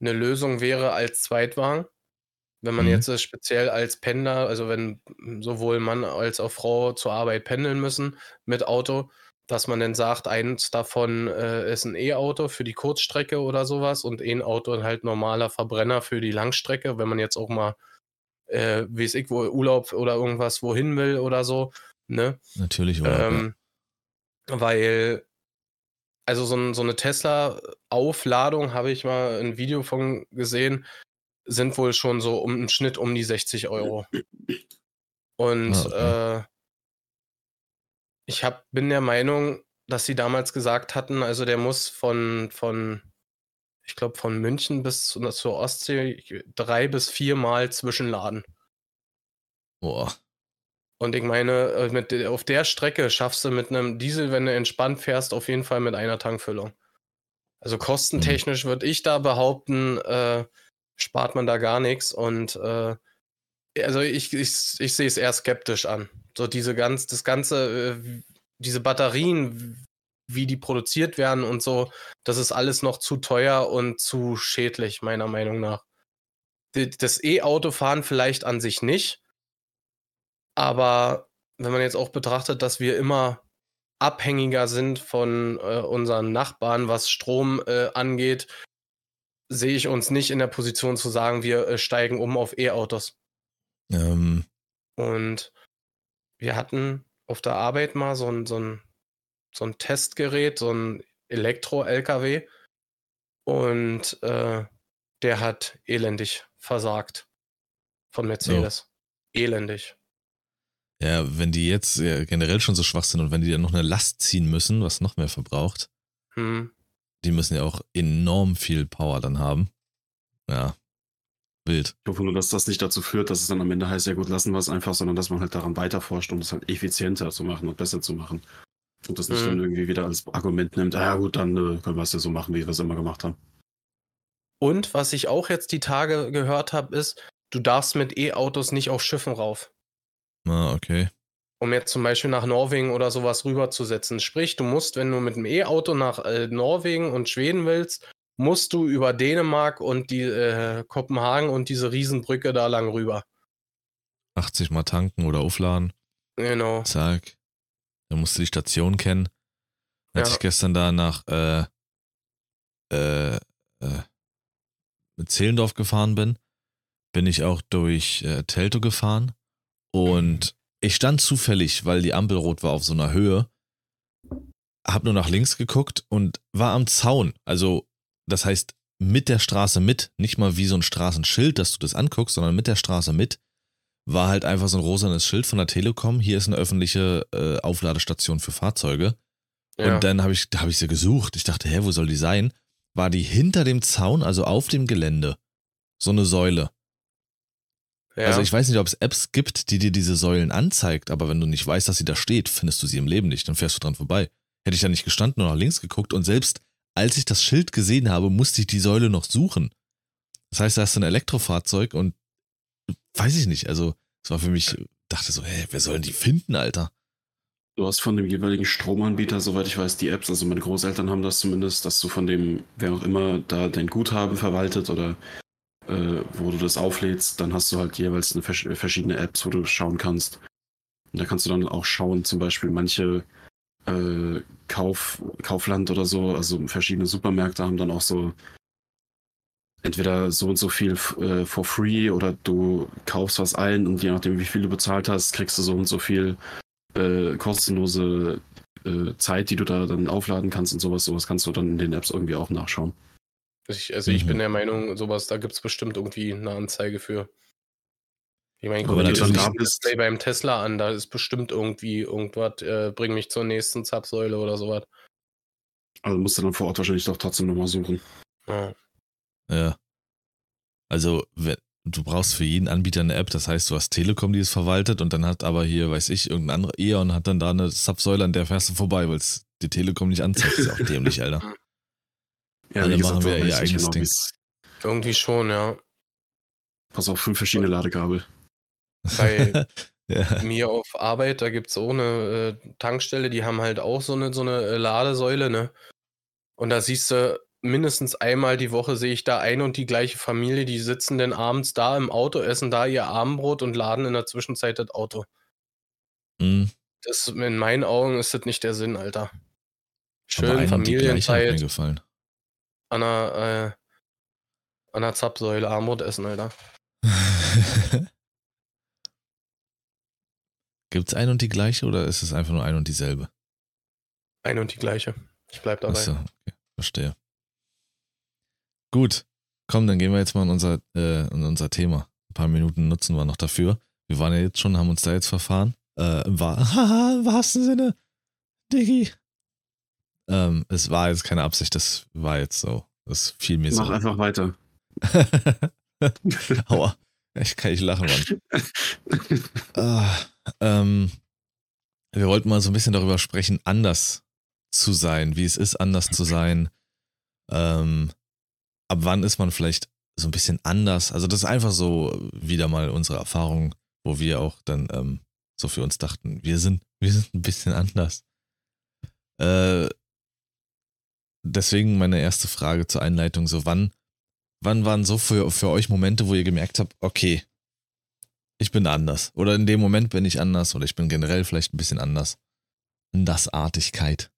eine Lösung wäre als Zweitwagen. Wenn man mhm. jetzt äh, speziell als Pendler, also wenn sowohl Mann als auch Frau zur Arbeit pendeln müssen mit Auto, dass man dann sagt, eins davon äh, ist ein E-Auto für die Kurzstrecke oder sowas und ein Auto halt normaler Verbrenner für die Langstrecke, wenn man jetzt auch mal, äh, wie es ich, wo Urlaub oder irgendwas wohin will oder so. Ne? Natürlich, ähm. Weil also so, so eine Tesla-Aufladung habe ich mal ein Video von gesehen, sind wohl schon so um einen Schnitt um die 60 Euro. Und ah, okay. äh, ich hab, bin der Meinung, dass sie damals gesagt hatten, also der muss von, von ich glaube, von München bis zu, zur Ostsee drei bis viermal zwischenladen. Boah. Und ich meine, äh, mit, auf der Strecke schaffst du mit einem Diesel, wenn du entspannt fährst, auf jeden Fall mit einer Tankfüllung. Also kostentechnisch mhm. würde ich da behaupten, äh, spart man da gar nichts. Und äh, also ich, ich, ich sehe es eher skeptisch an. So diese ganz, das Ganze, äh, diese Batterien, wie die produziert werden und so, das ist alles noch zu teuer und zu schädlich, meiner Meinung nach. Das E-Autofahren vielleicht an sich nicht, aber wenn man jetzt auch betrachtet, dass wir immer abhängiger sind von äh, unseren Nachbarn, was Strom äh, angeht, sehe ich uns nicht in der Position zu sagen, wir äh, steigen um auf E-Autos. Ähm. Und wir hatten auf der Arbeit mal so ein, so ein, so ein Testgerät, so ein Elektro-LKW. Und äh, der hat elendig versagt von Mercedes. Oh. Elendig. Ja, wenn die jetzt ja, generell schon so schwach sind und wenn die dann noch eine Last ziehen müssen, was noch mehr verbraucht, hm. die müssen ja auch enorm viel Power dann haben. Ja, wild. Ich hoffe nur, dass das nicht dazu führt, dass es dann am Ende heißt, ja gut, lassen wir es einfach, sondern dass man halt daran weiterforscht, um es halt effizienter zu machen und besser zu machen. Und das nicht hm. dann irgendwie wieder als Argument nimmt, ah ja gut, dann äh, können wir es ja so machen, wie wir es immer gemacht haben. Und was ich auch jetzt die Tage gehört habe, ist, du darfst mit E-Autos nicht auf Schiffen rauf. Ah, okay. Um jetzt zum Beispiel nach Norwegen oder sowas rüberzusetzen. Sprich, du musst, wenn du mit dem E-Auto nach äh, Norwegen und Schweden willst, musst du über Dänemark und die äh, Kopenhagen und diese Riesenbrücke da lang rüber. 80 Mal tanken oder aufladen. Genau. Zack. Dann musst du die Station kennen. Als Ja. ich gestern da nach äh, äh, äh, Zehlendorf gefahren bin, bin ich auch durch äh, Teltow gefahren. Und ich stand zufällig, weil die Ampel rot war auf so einer Höhe, hab nur nach links geguckt und war am Zaun. Also, das heißt, mit der Straße mit, nicht mal wie so ein Straßenschild, dass du das anguckst, sondern mit der Straße mit, war halt einfach so ein rosanes Schild von der Telekom. Hier ist eine öffentliche äh, Aufladestation für Fahrzeuge. Ja. Und dann habe ich, hab ich sie gesucht. Ich dachte, hä, wo soll die sein? War die hinter dem Zaun, also auf dem Gelände. So eine Säule. Ja. Also ich weiß nicht, ob es Apps gibt, die dir diese Säulen anzeigt, aber wenn du nicht weißt, dass sie da steht, findest du sie im Leben nicht. Dann fährst du dran vorbei. Hätte ich da nicht gestanden und nach links geguckt und selbst als ich das Schild gesehen habe, musste ich die Säule noch suchen. Das heißt, da hast du ein Elektrofahrzeug und weiß ich nicht, also es war für mich, dachte so, hä, wer soll denn die finden, Alter? Du hast von dem jeweiligen Stromanbieter, soweit ich weiß, die Apps. Also meine Großeltern haben das zumindest, dass du von dem, wer auch immer da dein Guthaben verwaltet oder äh, wo du das auflädst, dann hast du halt jeweils eine vers verschiedene Apps, wo du schauen kannst. Und da kannst du dann auch schauen, zum Beispiel manche äh, Kauf, Kaufland oder so, also verschiedene Supermärkte haben dann auch so entweder so und so viel äh, for free oder du kaufst was ein und je nachdem, wie viel du bezahlt hast, kriegst du so und so viel äh, kostenlose äh, Zeit, die du da dann aufladen kannst und sowas. Sowas kannst du dann in den Apps irgendwie auch nachschauen. Ich, also ich Mhm. bin der Meinung, sowas, da gibt es bestimmt irgendwie eine Anzeige für. Ich meine, guck dir das Display beim Tesla an, da ist bestimmt irgendwie irgendwas, äh, bring mich zur nächsten Zapfsäule oder sowas. Also musst du dann vor Ort wahrscheinlich doch trotzdem nochmal suchen. Ja. Ja. Also, wenn, du brauchst für jeden Anbieter eine App, das heißt, du hast Telekom, die es verwaltet und dann hat aber hier, weiß ich, irgendein anderer E.ON hat dann da eine Subsäule, an der fährst du vorbei, weil es die Telekom nicht anzeigt. Ist ja auch dämlich, Alter. Ja, Alle wie gesagt, machen wir ihr eigenes genau, Ding. wie's- Irgendwie schon, ja. Pass auf, fünf verschiedene Ladekabel. Bei ja. mir auf Arbeit, da gibt es auch eine äh, Tankstelle, die haben halt auch so eine, so eine äh, Ladesäule, ne? Und da siehst du, mindestens einmal die Woche sehe ich da ein und die gleiche Familie, die sitzen dann abends da im Auto, essen da ihr Abendbrot und laden in der Zwischenzeit das Auto. Hm. Das, in meinen Augen ist das nicht der Sinn, Alter. Schön gleiche hat mir Familienzeit gefallen. An der, äh, an der Zapfsäule Abendbrot essen, Alter. Gibt es ein und die gleiche oder ist es einfach nur ein und dieselbe? Ein und die gleiche. Ich bleib dabei. Achso, okay, verstehe. Gut, komm, dann gehen wir jetzt mal in unser, äh, in unser Thema. Ein paar Minuten nutzen wir noch dafür. Wir waren ja jetzt schon, haben uns da jetzt verfahren. Äh, im, wahr, haha, im wahrsten Sinne. Diggi. Ähm, es war jetzt keine Absicht, das war jetzt so. Das fiel mir Mach so. einfach weiter. Aua. Ich kann nicht lachen, Mann. Ah, ähm, wir wollten mal so ein bisschen darüber sprechen, anders zu sein, wie es ist, anders zu sein. Ähm, ab wann ist man vielleicht so ein bisschen anders? Also, das ist einfach so wieder mal unsere Erfahrung, wo wir auch dann ähm, so für uns dachten, wir sind, wir sind ein bisschen anders. Äh, deswegen meine erste Frage zur Einleitung: so, wann, wann waren so für, für euch Momente, wo ihr gemerkt habt, okay, ich bin anders. Oder in dem Moment bin ich anders oder ich bin generell vielleicht ein bisschen anders. Andersartigkeit.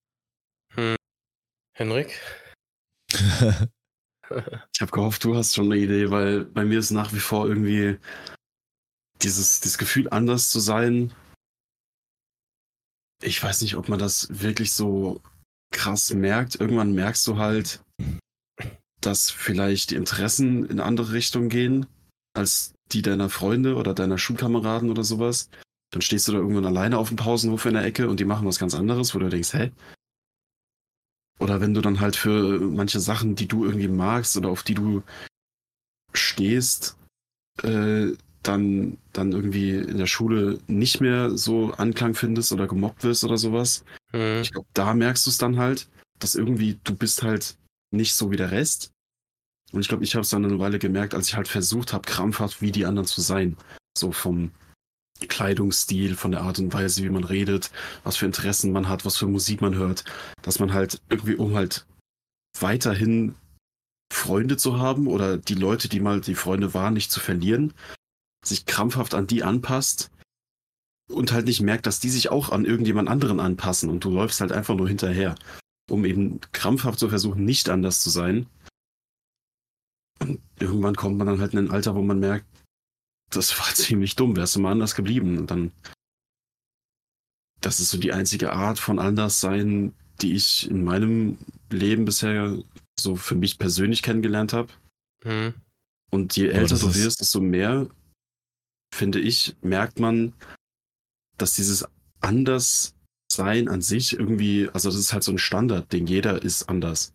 Henrik? Ich habe gehofft, du hast schon eine Idee, weil bei mir ist nach wie vor irgendwie dieses, dieses Gefühl, anders zu sein. Ich weiß nicht, ob man das wirklich so krass merkt. Irgendwann merkst du halt, dass vielleicht die Interessen in andere Richtungen gehen, als die deiner Freunde oder deiner Schulkameraden oder sowas. Dann stehst du da irgendwann alleine auf dem Pausenhof in der Ecke und die machen was ganz anderes, wo du denkst, hä? Oder wenn du dann halt für manche Sachen, die du irgendwie magst oder auf die du stehst, äh, dann, dann irgendwie in der Schule nicht mehr so Anklang findest oder gemobbt wirst oder sowas. Hm. Ich glaube, da merkst du es dann halt, dass irgendwie du bist halt nicht so wie der Rest. Und ich glaube, ich habe es dann eine Weile gemerkt, als ich halt versucht habe, krampfhaft wie die anderen zu sein. So vom Kleidungsstil, von der Art und Weise, wie man redet, was für Interessen man hat, was für Musik man hört, dass man halt irgendwie, um halt weiterhin Freunde zu haben oder die Leute, die mal die Freunde waren, nicht zu verlieren, sich krampfhaft an die anpasst und halt nicht merkt, dass die sich auch an irgendjemand anderen anpassen und du läufst halt einfach nur hinterher, um eben krampfhaft zu versuchen, nicht anders zu sein. Und irgendwann kommt man dann halt in ein Alter, wo man merkt, das war ziemlich dumm, wärst du mal anders geblieben. Und dann, das ist so die einzige Art von Anderssein, die ich in meinem Leben bisher so für mich persönlich kennengelernt habe. Mhm. Und je älter du wirst, desto mehr, finde ich, merkt man, dass dieses Anderssein an sich irgendwie, also das ist halt so ein Standardding, jeder ist anders.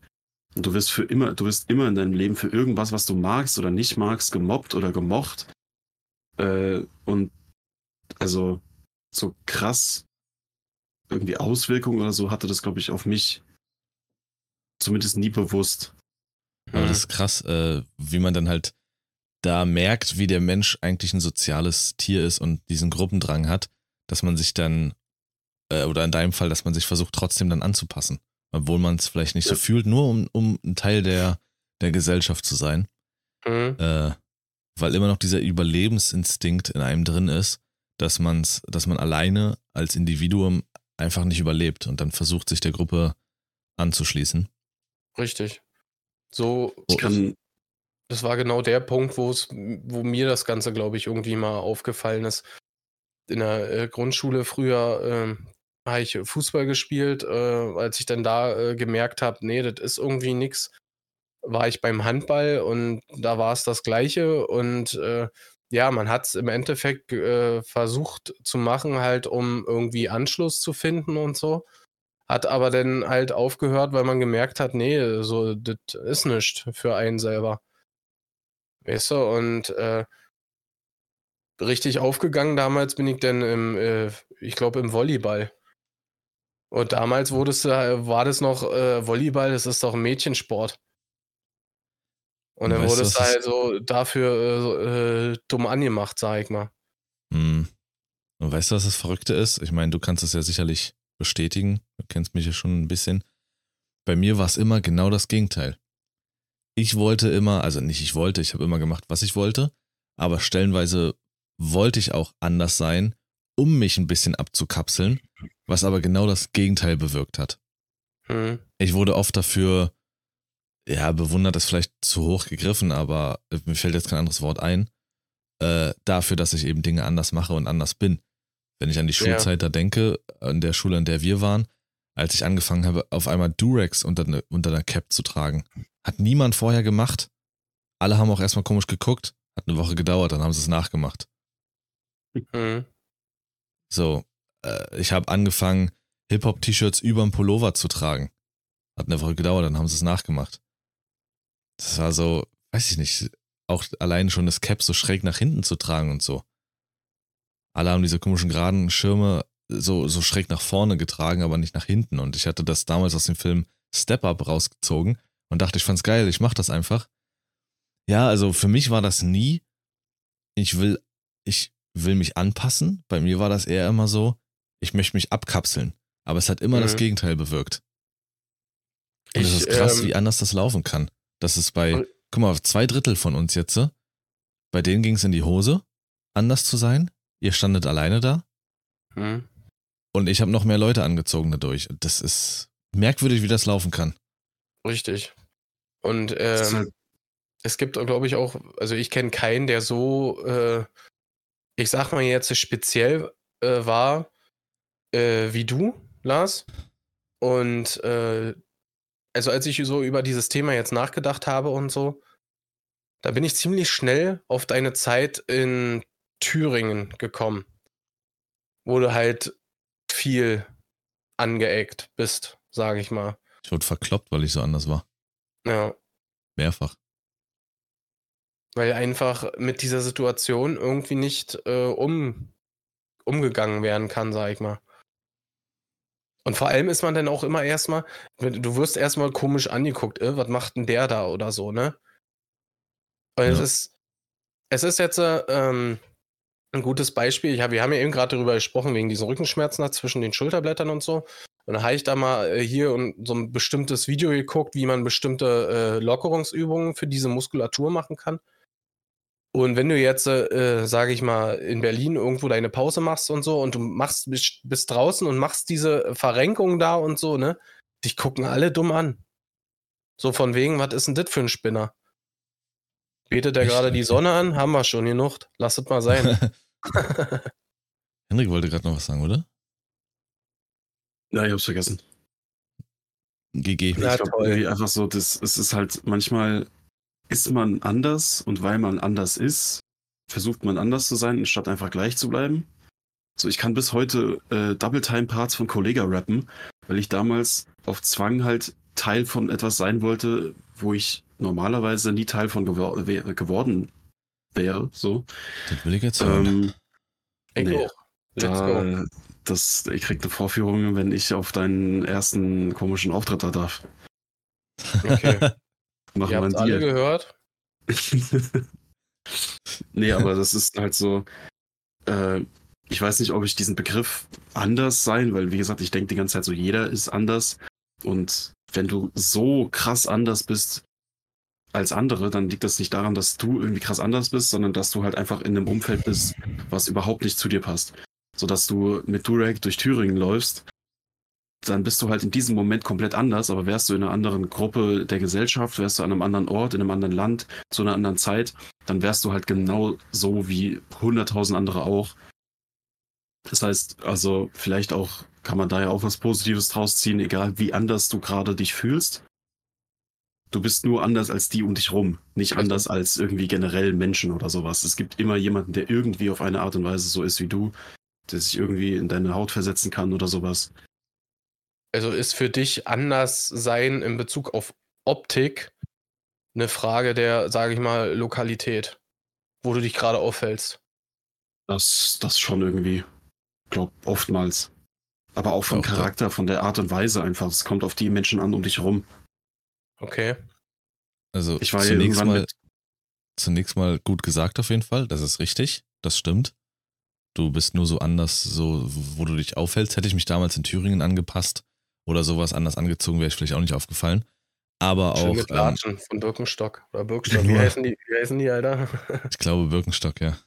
Und du wirst für immer, du wirst immer in deinem Leben für irgendwas, was du magst oder nicht magst, gemobbt oder gemocht. Äh, und also so krass irgendwie Auswirkungen oder so hatte das, glaube ich, auf mich zumindest nie bewusst. Aber das ist krass, äh, wie man dann halt da merkt, wie der Mensch eigentlich ein soziales Tier ist und diesen Gruppendrang hat, dass man sich dann, äh, oder in deinem Fall, dass man sich versucht, trotzdem dann anzupassen. Obwohl man es vielleicht nicht ja. so fühlt, nur um, um ein Teil der, der Gesellschaft zu sein. Mhm. Äh, weil immer noch dieser Überlebensinstinkt in einem drin ist, dass man's, dass man alleine als Individuum einfach nicht überlebt und dann versucht, sich der Gruppe anzuschließen. Richtig. So, ich kann, das war genau der Punkt, wo es, wo mir das Ganze, glaube ich, irgendwie mal aufgefallen ist. In der äh, Grundschule früher äh, habe ich Fußball gespielt, äh, als ich dann da äh, gemerkt habe, nee, das ist irgendwie nichts war ich beim Handball und da war es das Gleiche. Und äh, ja, man hat es im Endeffekt äh, versucht zu machen, halt um irgendwie Anschluss zu finden und so. Hat aber dann halt aufgehört, weil man gemerkt hat, nee, so, das ist nichts für einen selber. Weißt du, und äh, richtig aufgegangen damals bin ich dann im, äh, ich glaube, im Volleyball. Und damals wurdest, war das noch äh, Volleyball, das ist doch ein Mädchensport. Und dann wurde es halt so dafür äh, äh, dumm angemacht, sag ich mal. Hm. Und weißt du, was das Verrückte ist? Ich meine, du kannst es ja sicherlich bestätigen. Du kennst mich ja schon ein bisschen. Bei mir war es immer genau das Gegenteil. Ich wollte immer, also nicht ich wollte, ich habe immer gemacht, was ich wollte, aber stellenweise wollte ich auch anders sein, um mich ein bisschen abzukapseln, was aber genau das Gegenteil bewirkt hat. Hm. Ich wurde oft dafür ja, bewundert ist vielleicht zu hoch gegriffen, aber mir fällt jetzt kein anderes Wort ein, äh, dafür, dass ich eben Dinge anders mache und anders bin. Wenn ich an die Schulzeit ja. da denke, an der Schule, an der wir waren, als ich angefangen habe, auf einmal Durex unter, ne, unter der Cap zu tragen. Hat niemand vorher gemacht. Alle haben auch erstmal komisch geguckt. Hat eine Woche gedauert, dann haben sie es nachgemacht. Mhm. So, äh, ich habe angefangen, Hip-Hop-T-Shirts über dem Pullover zu tragen. Hat eine Woche gedauert, dann haben sie es nachgemacht. Das war so, weiß ich nicht, auch allein schon das Cap so schräg nach hinten zu tragen und so. Alle haben diese komischen geraden Schirme so, so schräg nach vorne getragen, aber nicht nach hinten. Und ich hatte das damals aus dem Film Step Up rausgezogen und dachte, ich fand's geil, ich mach das einfach. Ja, also für mich war das nie, ich will, ich will mich anpassen. Bei mir war das eher immer so, ich möchte mich abkapseln. Aber es hat immer mhm. das Gegenteil bewirkt. Und es ist krass, ähm, wie anders das laufen kann. Das ist bei, guck mal, zwei Drittel von uns jetzt, bei denen ging es in die Hose, anders zu sein. Ihr standet alleine da. Hm. Und ich habe noch mehr Leute angezogen dadurch. Das ist merkwürdig, wie das laufen kann. Richtig. Und ähm, halt es gibt, glaube ich, auch, also ich kenne keinen, der so, äh, ich sag mal jetzt speziell äh, war äh, wie du, Lars. Und äh, also als ich so über dieses Thema jetzt nachgedacht habe und so, da bin ich ziemlich schnell auf deine Zeit in Thüringen gekommen, wo du halt viel angeeckt bist, sage ich mal. Ich wurde verkloppt, weil ich so anders war. Ja. Mehrfach. Weil einfach mit dieser Situation irgendwie nicht äh, um, umgegangen werden kann, sag ich mal. Und vor allem ist man dann auch immer erstmal, du wirst erstmal komisch angeguckt, äh, was macht denn der da oder so, ne? Und ja. es ist, es ist jetzt ähm, ein gutes Beispiel. Hab, wir haben ja eben gerade darüber gesprochen, wegen diesen Rückenschmerzen zwischen den Schulterblättern und so. Und da habe ich da mal äh, hier und so ein bestimmtes Video geguckt, wie man bestimmte äh, Lockerungsübungen für diese Muskulatur machen kann. Und wenn du jetzt, äh, sage ich mal, in Berlin irgendwo deine Pause machst und so und du machst, bist, bist draußen und machst diese Verrenkung da und so, ne? Dich gucken alle dumm an. So von wegen, was ist denn das für ein Spinner? Betet er gerade die Sonne an? Haben wir schon genug. Lass es mal sein. Henrik wollte gerade noch was sagen, oder? Ja, ich hab's vergessen. GG. Ja, ich glaub, irgendwie einfach so, das, es ist halt manchmal ist man anders und weil man anders ist, versucht man anders zu sein, anstatt einfach gleich zu bleiben. So, ich kann bis heute äh, Double-Time-Parts von Kollega rappen, weil ich damals auf Zwang halt Teil von etwas sein wollte, wo ich normalerweise nie Teil von gewor geworden wäre. So. Das will ich jetzt hören. Ähm, ich nee, da, go. Das, ich krieg eine Vorführung, wenn ich auf deinen ersten komischen Auftritt da darf. Okay. Machen Ihr habt alle gehört? nee, aber das ist halt so. Äh, ich weiß nicht, ob ich diesen Begriff anders sein, weil wie gesagt, ich denke die ganze Zeit so, jeder ist anders. Und wenn du so krass anders bist als andere, dann liegt das nicht daran, dass du irgendwie krass anders bist, sondern dass du halt einfach in einem Umfeld bist, was überhaupt nicht zu dir passt. Sodass du mit Durek durch Thüringen läufst, dann bist du halt in diesem Moment komplett anders, aber wärst du in einer anderen Gruppe der Gesellschaft, wärst du an einem anderen Ort, in einem anderen Land, zu einer anderen Zeit, dann wärst du halt genau so wie hunderttausend andere auch. Das heißt, also vielleicht auch kann man da ja auch was Positives draus ziehen, egal wie anders du gerade dich fühlst. Du bist nur anders als die um dich rum, nicht anders als irgendwie generell Menschen oder sowas. Es gibt immer jemanden, der irgendwie auf eine Art und Weise so ist wie du, der sich irgendwie in deine Haut versetzen kann oder sowas. Also ist für dich anders sein in Bezug auf Optik eine Frage der, sage ich mal, Lokalität, wo du dich gerade aufhältst. Das, das schon irgendwie. Ich glaube, oftmals. Aber auch vom Charakter, von der Art und Weise einfach. Es kommt auf die Menschen an um dich rum. Okay. Also ich war zunächst mal, zunächst mal gut gesagt auf jeden Fall. Das ist richtig. Das stimmt. Du bist nur so anders, so wo du dich aufhältst. Hätte ich mich damals in Thüringen angepasst oder sowas anders angezogen, wäre ich vielleicht auch nicht aufgefallen. Aber Schön auch. Mit Latschen ähm, von Birkenstock oder Birkenstock. Wie heißen, die, wie heißen die, Alter? ich glaube Birkenstock, ja.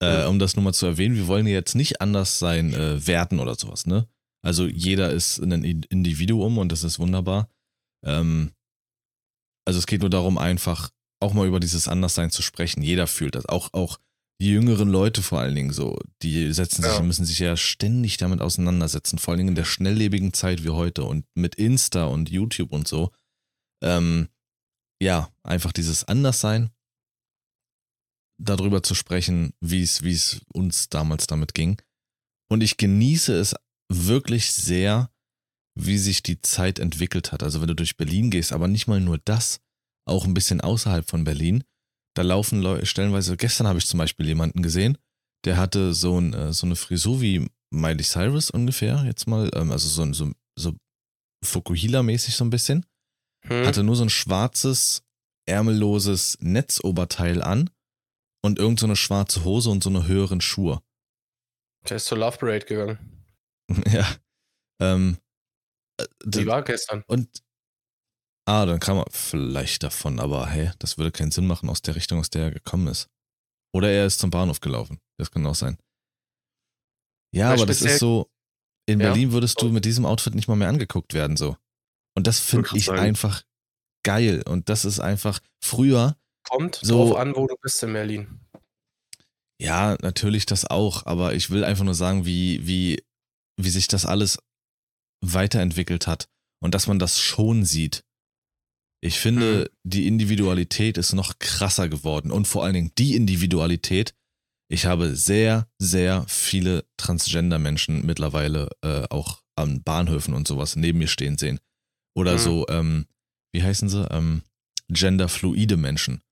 Äh, um das nur mal zu erwähnen, wir wollen jetzt nicht anders sein, äh, werten oder sowas, ne? Also jeder ist ein Individuum und das ist wunderbar. Ähm, also es geht nur darum, einfach auch mal über dieses Anderssein zu sprechen. Jeder fühlt das. Auch, auch die jüngeren Leute vor allen Dingen so, die setzen sich, ja. müssen sich ja ständig damit auseinandersetzen, vor allen Dingen in der schnelllebigen Zeit wie heute und mit Insta und YouTube und so. Ähm, ja, einfach dieses Anderssein, darüber zu sprechen, wie es, wie es uns damals damit ging. Und ich genieße es wirklich sehr, wie sich die Zeit entwickelt hat. Also wenn du durch Berlin gehst, aber nicht mal nur das, auch ein bisschen außerhalb von Berlin, da laufen Leute stellenweise, gestern habe ich zum Beispiel jemanden gesehen, der hatte so, ein, äh, so eine Frisur wie Miley Cyrus ungefähr, jetzt mal, ähm, also so, so, so Fukuhila-mäßig so ein bisschen. Hm. Hatte nur so ein schwarzes, ärmelloses Netzoberteil an und irgend so eine schwarze Hose und so eine höheren Schuhe. Der ist zur Love Parade gegangen. ja. Ähm, Die war gestern. Und ah, dann kam er vielleicht davon, aber hey, das würde keinen Sinn machen aus der Richtung, aus der er gekommen ist. Oder er ist zum Bahnhof gelaufen. Das kann auch sein. Ja, Weil aber das ist so, in ja. Berlin würdest du mit diesem Outfit nicht mal mehr angeguckt werden, so. Und das finde ich sagen. einfach geil. Und das ist einfach früher. Kommt so, drauf an, wo du bist in Berlin. Ja, natürlich das auch, aber ich will einfach nur sagen, wie, wie, wie sich das alles weiterentwickelt hat und dass man das schon sieht. Ich finde, mhm. die Individualität ist noch krasser geworden und vor allen Dingen die Individualität. Ich habe sehr, sehr viele Transgender-Menschen mittlerweile äh, auch an Bahnhöfen und sowas neben mir stehen sehen. Oder mhm. so, ähm, wie heißen sie? Ähm, genderfluide Menschen.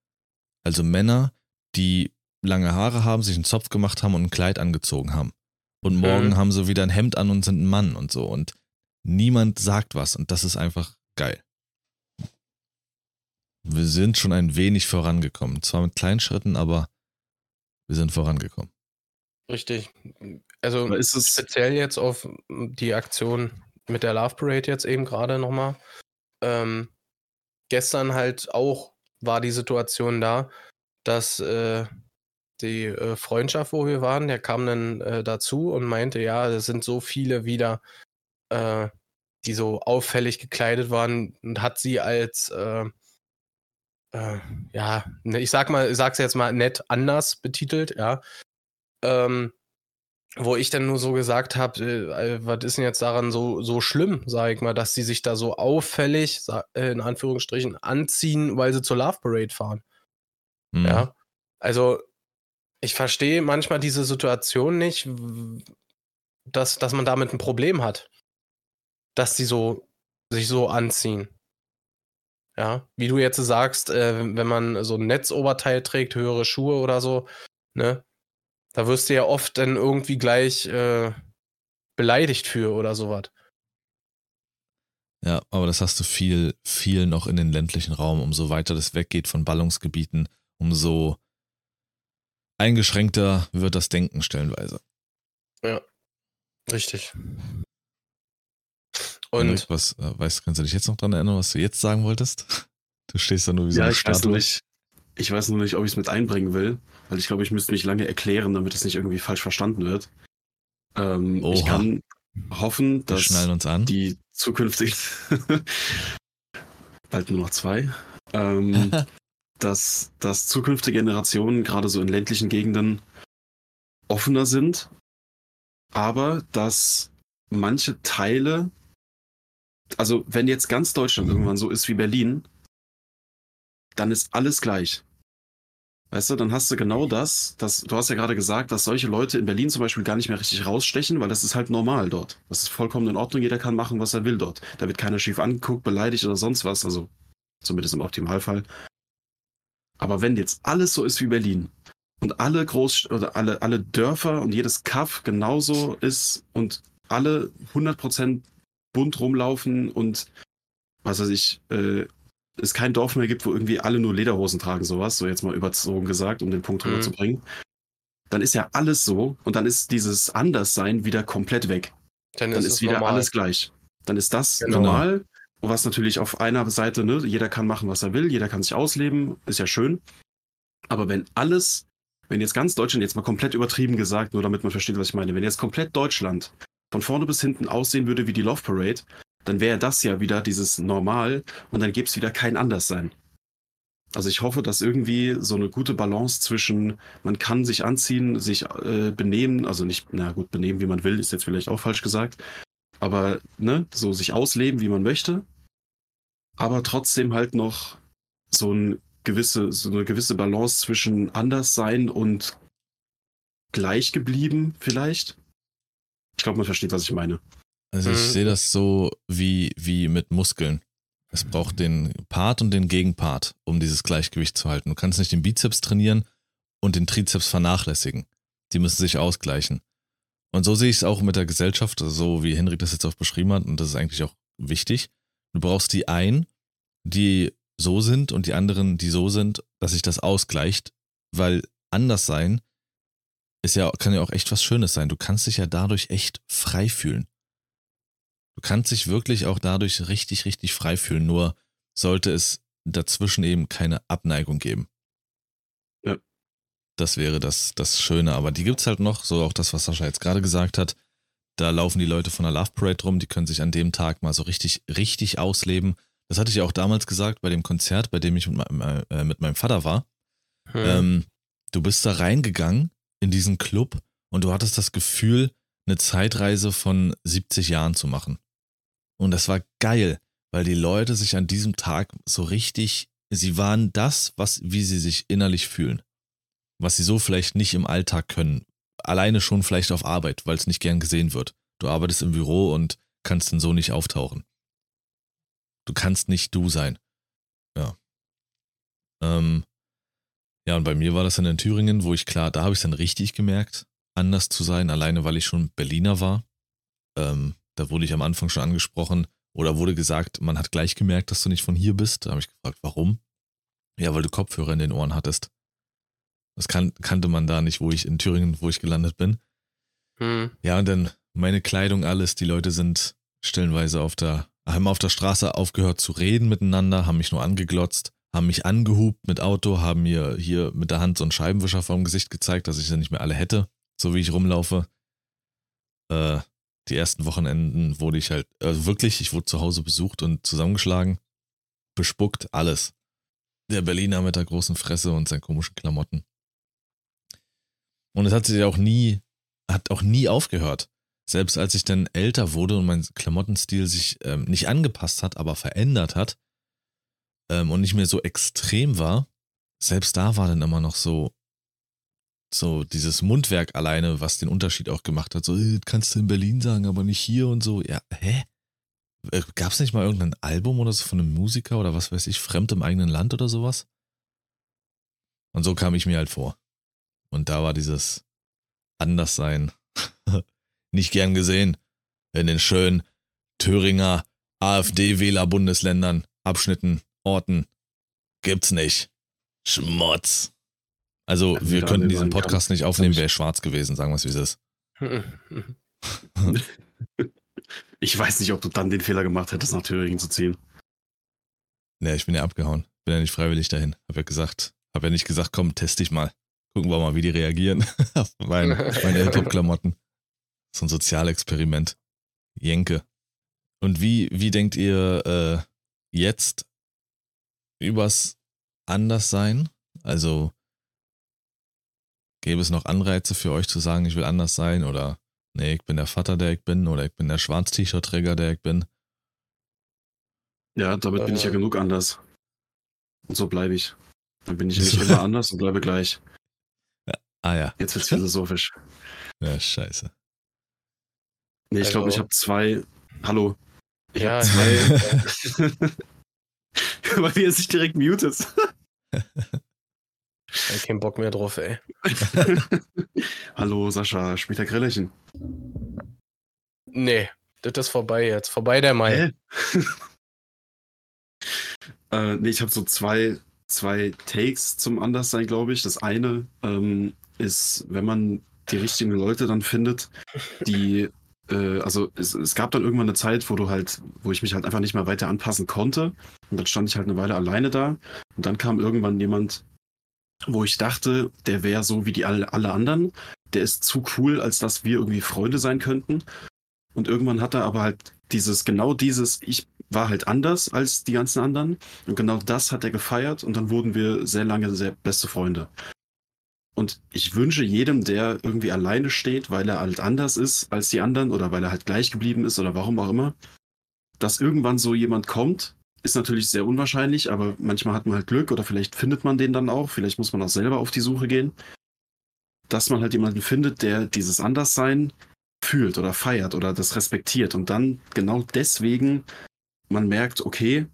Also Männer, die lange Haare haben, sich einen Zopf gemacht haben und ein Kleid angezogen haben. Und morgen mhm. haben sie wieder ein Hemd an und sind ein Mann und so. Und niemand sagt was. Und das ist einfach geil. Wir sind schon ein wenig vorangekommen. Zwar mit kleinen Schritten, aber wir sind vorangekommen. Richtig. Also ist es speziell jetzt auf die Aktion mit der Love Parade jetzt eben gerade nochmal. Ähm, gestern halt auch war die Situation da, dass äh, die äh, Freundschaft, wo wir waren, der kam dann äh, dazu und meinte, ja, es sind so viele wieder, äh, die so auffällig gekleidet waren und hat sie als, äh, äh, ja, ne, ich sag mal, ich sag's jetzt mal nett anders betitelt, ja. Ähm, wo ich dann nur so gesagt habe, äh, was ist denn jetzt daran so, so schlimm, sage ich mal, dass sie sich da so auffällig, in Anführungsstrichen, anziehen, weil sie zur Love Parade fahren. Mhm. Ja. Also, ich verstehe manchmal diese Situation nicht, dass, dass man damit ein Problem hat. Dass sie so sich so anziehen. Ja, wie du jetzt sagst, äh, wenn man so ein Netzoberteil trägt, höhere Schuhe oder so, ne, da wirst du ja oft dann irgendwie gleich äh, beleidigt für oder sowas. Ja, aber das hast du viel, viel noch in den ländlichen Raum. Umso weiter das weggeht von Ballungsgebieten, umso eingeschränkter wird das Denken stellenweise. Ja, richtig. Und was, äh, weißt, kannst du dich jetzt noch dran erinnern, was du jetzt sagen wolltest? Du stehst da nur wie so ja, eine ich Statue. Weiß nur nicht, ich weiß nur nicht, ob ich es mit einbringen will, weil ich glaube, ich müsste mich lange erklären, damit es nicht irgendwie falsch verstanden wird. Ähm, ich kann hoffen, dass die zukünftig bald nur noch zwei, ähm, dass, dass zukünftige Generationen gerade so in ländlichen Gegenden offener sind, aber dass manche Teile, also wenn jetzt ganz Deutschland irgendwann so ist wie Berlin, dann ist alles gleich. Weißt du, dann hast du genau das, das, du hast ja gerade gesagt, dass solche Leute in Berlin zum Beispiel gar nicht mehr richtig rausstechen, weil das ist halt normal dort. Das ist vollkommen in Ordnung, jeder kann machen, was er will dort. Da wird keiner schief angeguckt, beleidigt oder sonst was, also zumindest im Optimalfall. Aber wenn jetzt alles so ist wie Berlin und alle Groß oder alle, alle Dörfer und jedes Kaff genauso ist und alle 100% bunt rumlaufen und was weiß ich, äh, es kein Dorf mehr gibt, wo irgendwie alle nur Lederhosen tragen, sowas, so jetzt mal überzogen gesagt, um den Punkt mhm. rüberzubringen, dann ist ja alles so und dann ist dieses Anderssein wieder komplett weg. Dann, dann ist, ist wieder normal. alles gleich. Dann ist das genau. normal, was natürlich auf einer Seite, ne, jeder kann machen, was er will, jeder kann sich ausleben, ist ja schön. Aber wenn alles, wenn jetzt ganz Deutschland, jetzt mal komplett übertrieben gesagt, nur damit man versteht, was ich meine, wenn jetzt komplett Deutschland von vorne bis hinten aussehen würde wie die Love Parade, dann wäre das ja wieder dieses Normal und dann gäbe es wieder kein Anderssein. Also ich hoffe, dass irgendwie so eine gute Balance zwischen, man kann sich anziehen, sich äh, benehmen, also nicht, na gut, benehmen, wie man will, ist jetzt vielleicht auch falsch gesagt, aber ne, so sich ausleben, wie man möchte, aber trotzdem halt noch so, ein gewisse, so eine gewisse Balance zwischen Anderssein und gleich geblieben vielleicht. Ich glaube, man versteht, was ich meine. Also ich mhm. sehe das so wie, wie mit Muskeln. Es braucht den Part und den Gegenpart, um dieses Gleichgewicht zu halten. Du kannst nicht den Bizeps trainieren und den Trizeps vernachlässigen. Die müssen sich ausgleichen. Und so sehe ich es auch mit der Gesellschaft, so wie Henrik das jetzt auch beschrieben hat, und das ist eigentlich auch wichtig. Du brauchst die einen, die so sind und die anderen, die so sind, dass sich das ausgleicht, weil anders sein ist ja, kann ja auch echt was Schönes sein. Du kannst dich ja dadurch echt frei fühlen. Du kannst dich wirklich auch dadurch richtig, richtig frei fühlen, nur sollte es dazwischen eben keine Abneigung geben. Ja. Das wäre das, das Schöne, aber die gibt es halt noch, so auch das, was Sascha jetzt gerade gesagt hat. Da laufen die Leute von der Love Parade rum, die können sich an dem Tag mal so richtig, richtig ausleben. Das hatte ich ja auch damals gesagt bei dem Konzert, bei dem ich mit, meinem, äh, mit meinem Vater war. Hm. Ähm, du bist da reingegangen in diesen Club und du hattest das Gefühl, eine Zeitreise von 70 Jahren zu machen. Und das war geil, weil die Leute sich an diesem Tag so richtig, sie waren das, was, wie sie sich innerlich fühlen. Was sie so vielleicht nicht im Alltag können. Alleine schon vielleicht auf Arbeit, weil es nicht gern gesehen wird. Du arbeitest im Büro und kannst dann so nicht auftauchen. Du kannst nicht du sein. Ja. Ähm, ja, und bei mir war das dann in Thüringen, wo ich klar, da habe ich dann richtig gemerkt, anders zu sein, alleine weil ich schon Berliner war. Ähm, da wurde ich am Anfang schon angesprochen oder wurde gesagt, man hat gleich gemerkt, dass du nicht von hier bist. Da habe ich gefragt, warum? Ja, weil du Kopfhörer in den Ohren hattest. Das kan kannte man da nicht, wo ich in Thüringen, wo ich gelandet bin. Hm. Ja, und dann meine Kleidung, alles. Die Leute sind stellenweise auf der, haben auf der Straße aufgehört zu reden miteinander, haben mich nur angeglotzt, haben mich angehupt mit Auto, haben mir hier mit der Hand so einen Scheibenwischer vorm Gesicht gezeigt, dass ich sie nicht mehr alle hätte, so wie ich rumlaufe. Äh, die ersten Wochenenden wurde ich halt, also wirklich, ich wurde zu Hause besucht und zusammengeschlagen, bespuckt, alles. Der Berliner mit der großen Fresse und seinen komischen Klamotten. Und es hat sich auch nie, hat auch nie aufgehört. Selbst als ich dann älter wurde und mein Klamottenstil sich ähm, nicht angepasst hat, aber verändert hat ähm, und nicht mehr so extrem war, selbst da war dann immer noch so, so dieses Mundwerk alleine, was den Unterschied auch gemacht hat. So, äh, kannst du in Berlin sagen, aber nicht hier und so. Ja, hä? Äh, Gab es nicht mal irgendein Album oder so von einem Musiker oder was weiß ich, fremd im eigenen Land oder sowas? Und so kam ich mir halt vor. Und da war dieses Anderssein nicht gern gesehen in den schönen Thüringer AfD-Wähler-Bundesländern, Abschnitten, Orten. Gibt's nicht. Schmutz. Also, ja, wir könnten diesen Podcast kann. nicht aufnehmen, wäre schwarz gewesen, sagen wir es, wie es ist. ich weiß nicht, ob du dann den Fehler gemacht hättest, nach Thüringen zu ziehen. Nee, ich bin ja abgehauen. Bin ja nicht freiwillig dahin. Hab ja gesagt, hab ja nicht gesagt, komm, test dich mal. Gucken wir mal, wie die reagieren auf meine, meine Hip-Hop-Klamotten. So ein Sozialexperiment. Jenke. Und wie, wie denkt ihr äh, jetzt übers Anderssein? Also gäbe es noch Anreize für euch zu sagen, ich will anders sein oder nee, ich bin der Vater, der ich bin oder ich bin der Schwarz-T-Shirt-Träger, der ich bin? Ja, damit äh, bin ich ja äh. genug anders. Und so bleibe ich. Dann bin ich nicht immer anders und bleibe gleich. Ja. Ah ja. Jetzt wird's philosophisch. Ja, scheiße. Nee, ich glaube, ich habe zwei. Hallo. Ich ja, habe zwei. Weil er sich direkt mutet. Ich keinen Bock mehr drauf, ey. Hallo, Sascha, spielt der Grillerchen? Nee, das ist vorbei jetzt. Vorbei der Mai. äh, nee, ich habe so zwei, zwei Takes zum Anderssein, glaube ich. Das eine ähm, ist, wenn man die richtigen Leute dann findet, die äh, also es, es, gab dann irgendwann eine Zeit, wo du halt, wo ich mich halt einfach nicht mehr weiter anpassen konnte. Und dann stand ich halt eine Weile alleine da. Und dann kam irgendwann jemand, wo ich dachte, der wäre so wie die alle, alle anderen. Der ist zu cool, als dass wir irgendwie Freunde sein könnten. Und irgendwann hat er aber halt dieses, genau dieses, ich war halt anders als die ganzen anderen. Und genau das hat er gefeiert. Und dann wurden wir sehr lange sehr beste Freunde. Und ich wünsche jedem, der irgendwie alleine steht, weil er halt anders ist als die anderen oder weil er halt gleich geblieben ist oder warum auch immer, dass irgendwann so jemand kommt. Ist natürlich sehr unwahrscheinlich, aber manchmal hat man halt Glück oder vielleicht findet man den dann auch. Vielleicht muss man auch selber auf die Suche gehen. Dass man halt jemanden findet, der dieses Anderssein fühlt oder feiert oder das respektiert und dann genau deswegen man merkt, okay,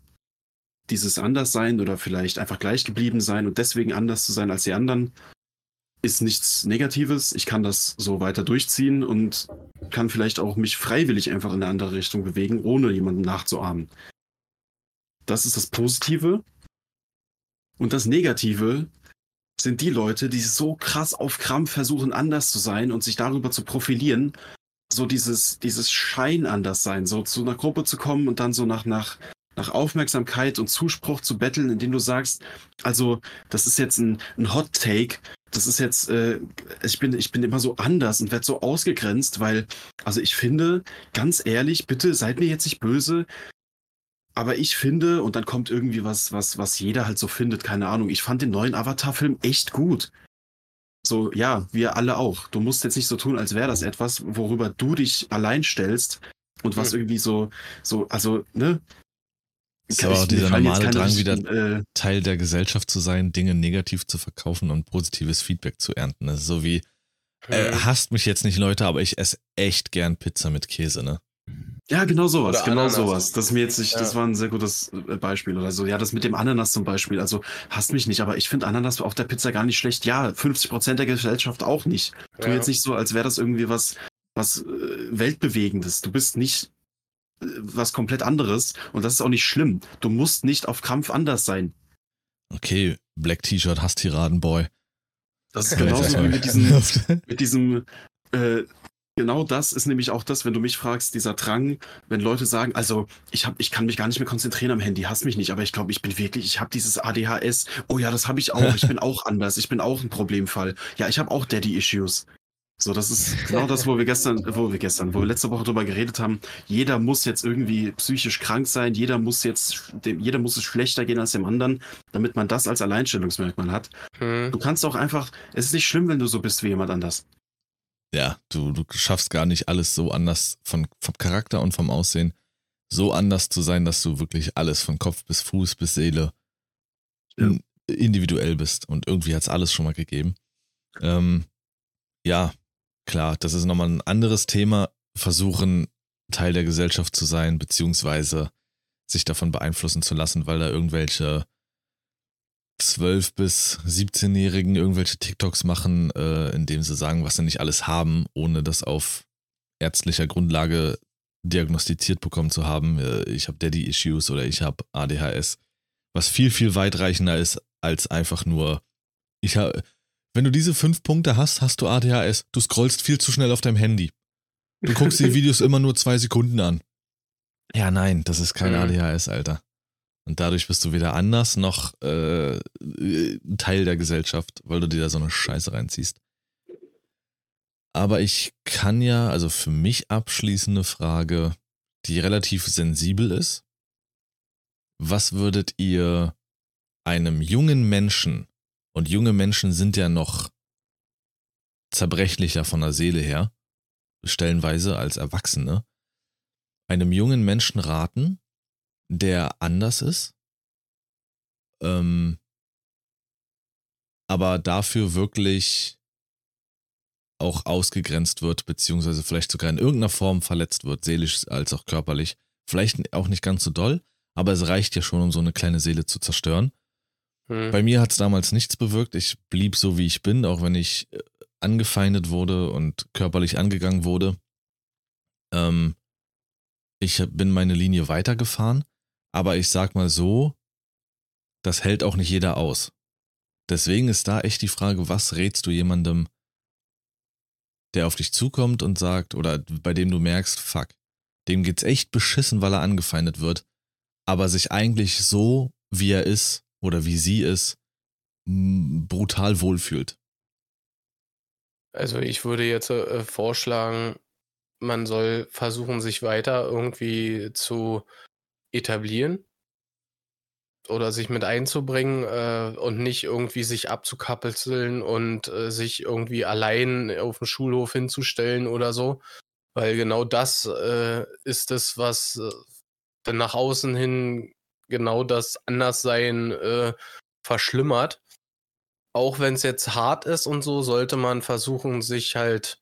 dieses Anderssein oder vielleicht einfach gleich geblieben sein und deswegen anders zu sein als die anderen, ist nichts Negatives. Ich kann das so weiter durchziehen und kann vielleicht auch mich freiwillig einfach in eine andere Richtung bewegen, ohne jemandem nachzuahmen. Das ist das Positive. Und das Negative sind die Leute, die so krass auf Krampf versuchen, anders zu sein und sich darüber zu profilieren. So dieses, dieses Schein anders sein, so zu einer Gruppe zu kommen und dann so nach, nach, nach Aufmerksamkeit und Zuspruch zu betteln, indem du sagst, also, das ist jetzt ein, ein Hot Take, das ist jetzt, äh, ich bin, ich bin immer so anders und werde so ausgegrenzt, weil, also ich finde, ganz ehrlich, bitte seid mir jetzt nicht böse, aber ich finde, und dann kommt irgendwie was, was, was jeder halt so findet, keine Ahnung, ich fand den neuen Avatar-Film echt gut. So, ja, wir alle auch. Du musst jetzt nicht so tun, als wäre das etwas, worüber du dich allein stellst und was irgendwie so, so, also, ne, ist aber auch dieser normale Drang, wieder äh, Teil der Gesellschaft zu sein, Dinge negativ zu verkaufen und positives Feedback zu ernten. Das ist so wie, äh, mhm. hasst mich jetzt nicht, Leute, aber ich esse echt gern Pizza mit Käse, ne? Ja, genau sowas, genau Ananas. sowas. Das mir jetzt nicht, ja. das war ein sehr gutes äh, Beispiel oder so. Ja, das mit dem Ananas zum Beispiel. Also hasst mich nicht, aber ich finde Ananas auf der Pizza gar nicht schlecht. Ja, 50 Prozent der Gesellschaft auch nicht. Tu ja. jetzt nicht so, als wäre das irgendwie was, was äh, weltbewegendes. Du bist nicht was komplett anderes und das ist auch nicht schlimm. Du musst nicht auf Krampf anders sein. Okay, Black T-Shirt, Hasstiraden-Boy. Das ist genauso wie mit diesem, mit diesem äh, genau das ist nämlich auch das, wenn du mich fragst, dieser Drang, wenn Leute sagen, also ich hab, ich kann mich gar nicht mehr konzentrieren am Handy, hass mich nicht, aber ich glaube, ich bin wirklich, ich habe dieses ADHS. Oh ja, das habe ich auch. Ich bin auch anders. Ich bin auch ein Problemfall. Ja, ich habe auch Daddy-Issues. So, das ist genau das, wo wir gestern, wo wir gestern, wo wir letzte Woche drüber geredet haben. Jeder muss jetzt irgendwie psychisch krank sein. Jeder muss jetzt, dem, jeder muss es schlechter gehen als dem anderen, damit man das als Alleinstellungsmerkmal hat. Hm. Du kannst auch einfach, es ist nicht schlimm, wenn du so bist wie jemand anders. Ja, du, du schaffst gar nicht alles so anders von, vom Charakter und vom Aussehen so anders zu sein, dass du wirklich alles von Kopf bis Fuß bis Seele ja. individuell bist. Und irgendwie hat es alles schon mal gegeben. Ähm, ja, klar, das ist nochmal ein anderes Thema. Versuchen, Teil der Gesellschaft zu sein, beziehungsweise sich davon beeinflussen zu lassen, weil da irgendwelche 12- bis 17-Jährigen irgendwelche TikToks machen, äh, indem sie sagen, was sie nicht alles haben, ohne das auf ärztlicher Grundlage diagnostiziert bekommen zu haben. Äh, ich habe Daddy-Issues oder ich habe ADHS. Was viel, viel weitreichender ist, als einfach nur, ich habe, wenn du diese fünf Punkte hast, hast du ADHS. Du scrollst viel zu schnell auf deinem Handy. Du guckst die Videos immer nur zwei Sekunden an. Ja, nein, das ist kein mhm. ADHS, Alter. Und dadurch bist du weder anders noch äh, Teil der Gesellschaft, weil du dir da so eine Scheiße reinziehst. Aber ich kann ja, also für mich abschließende Frage, die relativ sensibel ist. Was würdet ihr einem jungen Menschen, und junge Menschen sind ja noch zerbrechlicher von der Seele her, stellenweise als Erwachsene, einem jungen Menschen raten, der anders ist, ähm, aber dafür wirklich auch ausgegrenzt wird, beziehungsweise vielleicht sogar in irgendeiner Form verletzt wird, seelisch als auch körperlich. Vielleicht auch nicht ganz so doll, aber es reicht ja schon, um so eine kleine Seele zu zerstören. Hm. Bei mir hat es damals nichts bewirkt. Ich blieb so, wie ich bin, auch wenn ich äh, angefeindet wurde und körperlich angegangen wurde. Ähm, ich bin meine Linie weitergefahren, aber ich sag mal so, das hält auch nicht jeder aus. Deswegen ist da echt die Frage, was rätst du jemandem, der auf dich zukommt und sagt, oder bei dem du merkst, fuck, dem geht's echt beschissen, weil er angefeindet wird, aber sich eigentlich so, wie er ist oder wie sie ist, brutal wohlfühlt. Also ich würde jetzt äh, vorschlagen, man soll versuchen, sich weiter irgendwie zu etablieren oder sich mit einzubringen äh, und nicht irgendwie sich abzukapseln und äh, sich irgendwie allein auf dem Schulhof hinzustellen oder so. Weil genau das äh, ist es, was äh, dann nach außen hin genau das Anderssein äh, verschlimmert. Auch wenn es jetzt hart ist und so, sollte man versuchen, sich halt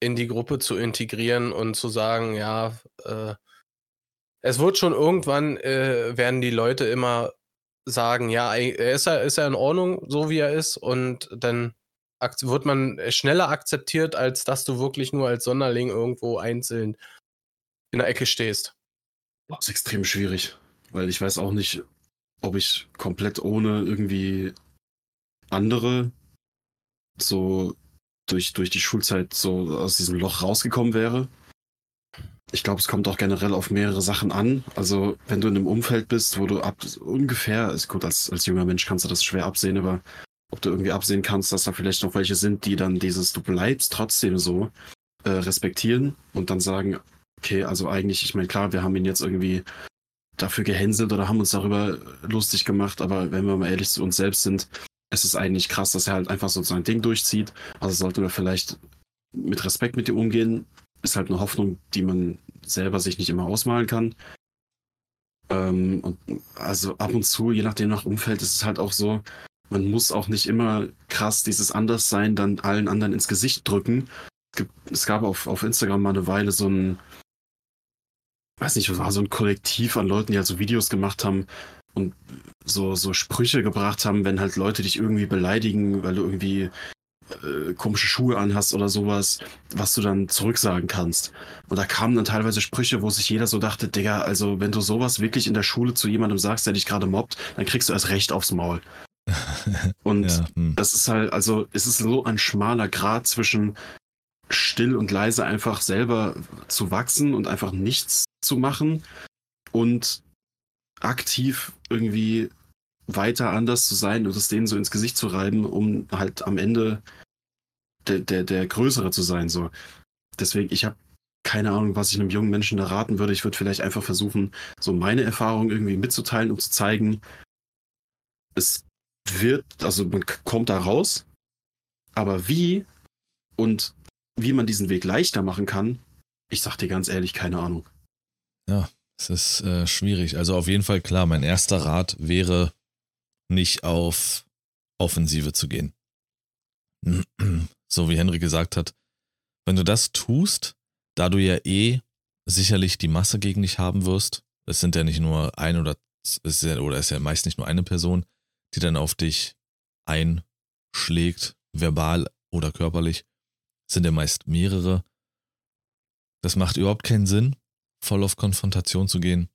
in die Gruppe zu integrieren und zu sagen, ja, äh, es wird schon irgendwann, äh, werden die Leute immer sagen, ja, er ist ja, ist ja in Ordnung, so wie er ist, und dann wird man schneller akzeptiert, als dass du wirklich nur als Sonderling irgendwo einzeln in der Ecke stehst. Das ist extrem schwierig, weil ich weiß auch nicht, ob ich komplett ohne irgendwie andere so durch, durch die Schulzeit so aus diesem Loch rausgekommen wäre ich glaube, es kommt auch generell auf mehrere Sachen an. Also, wenn du in einem Umfeld bist, wo du ab ungefähr, ist gut, als, als junger Mensch kannst du das schwer absehen, aber ob du irgendwie absehen kannst, dass da vielleicht noch welche sind, die dann dieses, du bleibst trotzdem so, äh, respektieren und dann sagen, okay, also eigentlich, ich meine, klar, wir haben ihn jetzt irgendwie dafür gehänselt oder haben uns darüber lustig gemacht, aber wenn wir mal ehrlich zu uns selbst sind, es ist eigentlich krass, dass er halt einfach so sein Ding durchzieht. Also sollte man vielleicht mit Respekt mit ihm umgehen, ist halt eine Hoffnung, die man selber sich nicht immer ausmalen kann. Ähm, und also ab und zu, je nachdem nach Umfeld, ist es halt auch so, man muss auch nicht immer krass dieses Anderssein dann allen anderen ins Gesicht drücken. Es, es gab auf, auf Instagram mal eine Weile so ein, weiß nicht, war so ein Kollektiv an Leuten, die halt so Videos gemacht haben und so, so Sprüche gebracht haben, wenn halt Leute dich irgendwie beleidigen, weil du irgendwie äh, komische Schuhe anhast oder sowas, was du dann zurücksagen kannst. Und da kamen dann teilweise Sprüche, wo sich jeder so dachte, Digga, also wenn du sowas wirklich in der Schule zu jemandem sagst, der dich gerade mobbt, dann kriegst du erst recht aufs Maul. Und ja, hm. das ist halt, also es ist so ein schmaler Grad zwischen still und leise einfach selber zu wachsen und einfach nichts zu machen und aktiv irgendwie weiter anders zu sein und es denen so ins Gesicht zu reiben, um halt am Ende der, der, der Größere zu sein. So. Deswegen, ich habe keine Ahnung, was ich einem jungen Menschen da raten würde. Ich würde vielleicht einfach versuchen, so meine Erfahrungen irgendwie mitzuteilen, um zu zeigen, es wird, also man kommt da raus, aber wie und wie man diesen Weg leichter machen kann, ich sag dir ganz ehrlich, keine Ahnung. Ja, es ist äh, schwierig. Also auf jeden Fall klar, mein erster Rat wäre, nicht auf Offensive zu gehen. So wie Henry gesagt hat, wenn du das tust, da du ja eh sicherlich die Masse gegen dich haben wirst, es sind ja nicht nur ein oder es ist ja, oder es ist ja meist nicht nur eine Person, die dann auf dich einschlägt, verbal oder körperlich, sind ja meist mehrere. Das macht überhaupt keinen Sinn, voll auf Konfrontation zu gehen,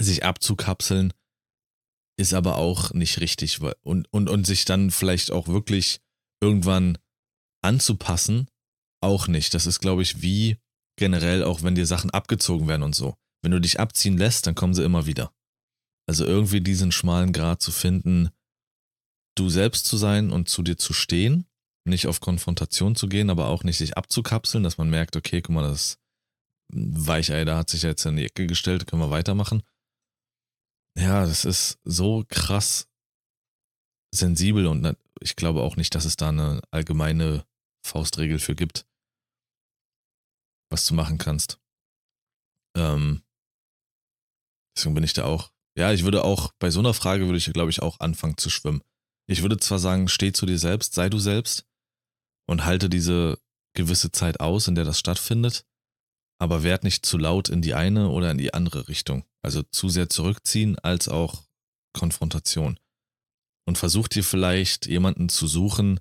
sich abzukapseln, ist aber auch nicht richtig und, und, und sich dann vielleicht auch wirklich irgendwann anzupassen, auch nicht. Das ist, glaube ich, wie generell auch, wenn dir Sachen abgezogen werden und so. Wenn du dich abziehen lässt, dann kommen sie immer wieder. Also irgendwie diesen schmalen Grad zu finden, du selbst zu sein und zu dir zu stehen, nicht auf Konfrontation zu gehen, aber auch nicht sich abzukapseln, dass man merkt, okay, guck mal, das Weichei, da hat sich jetzt in die Ecke gestellt, können wir weitermachen. Ja, das ist so krass sensibel und ich glaube auch nicht, dass es da eine allgemeine Faustregel für gibt, was du machen kannst. Ähm, deswegen bin ich da auch. Ja, ich würde auch, bei so einer Frage würde ich, glaube ich, auch anfangen zu schwimmen. Ich würde zwar sagen, steh zu dir selbst, sei du selbst und halte diese gewisse Zeit aus, in der das stattfindet, aber werd nicht zu laut in die eine oder in die andere Richtung. Also zu sehr zurückziehen als auch Konfrontation. Und versuch dir vielleicht jemanden zu suchen,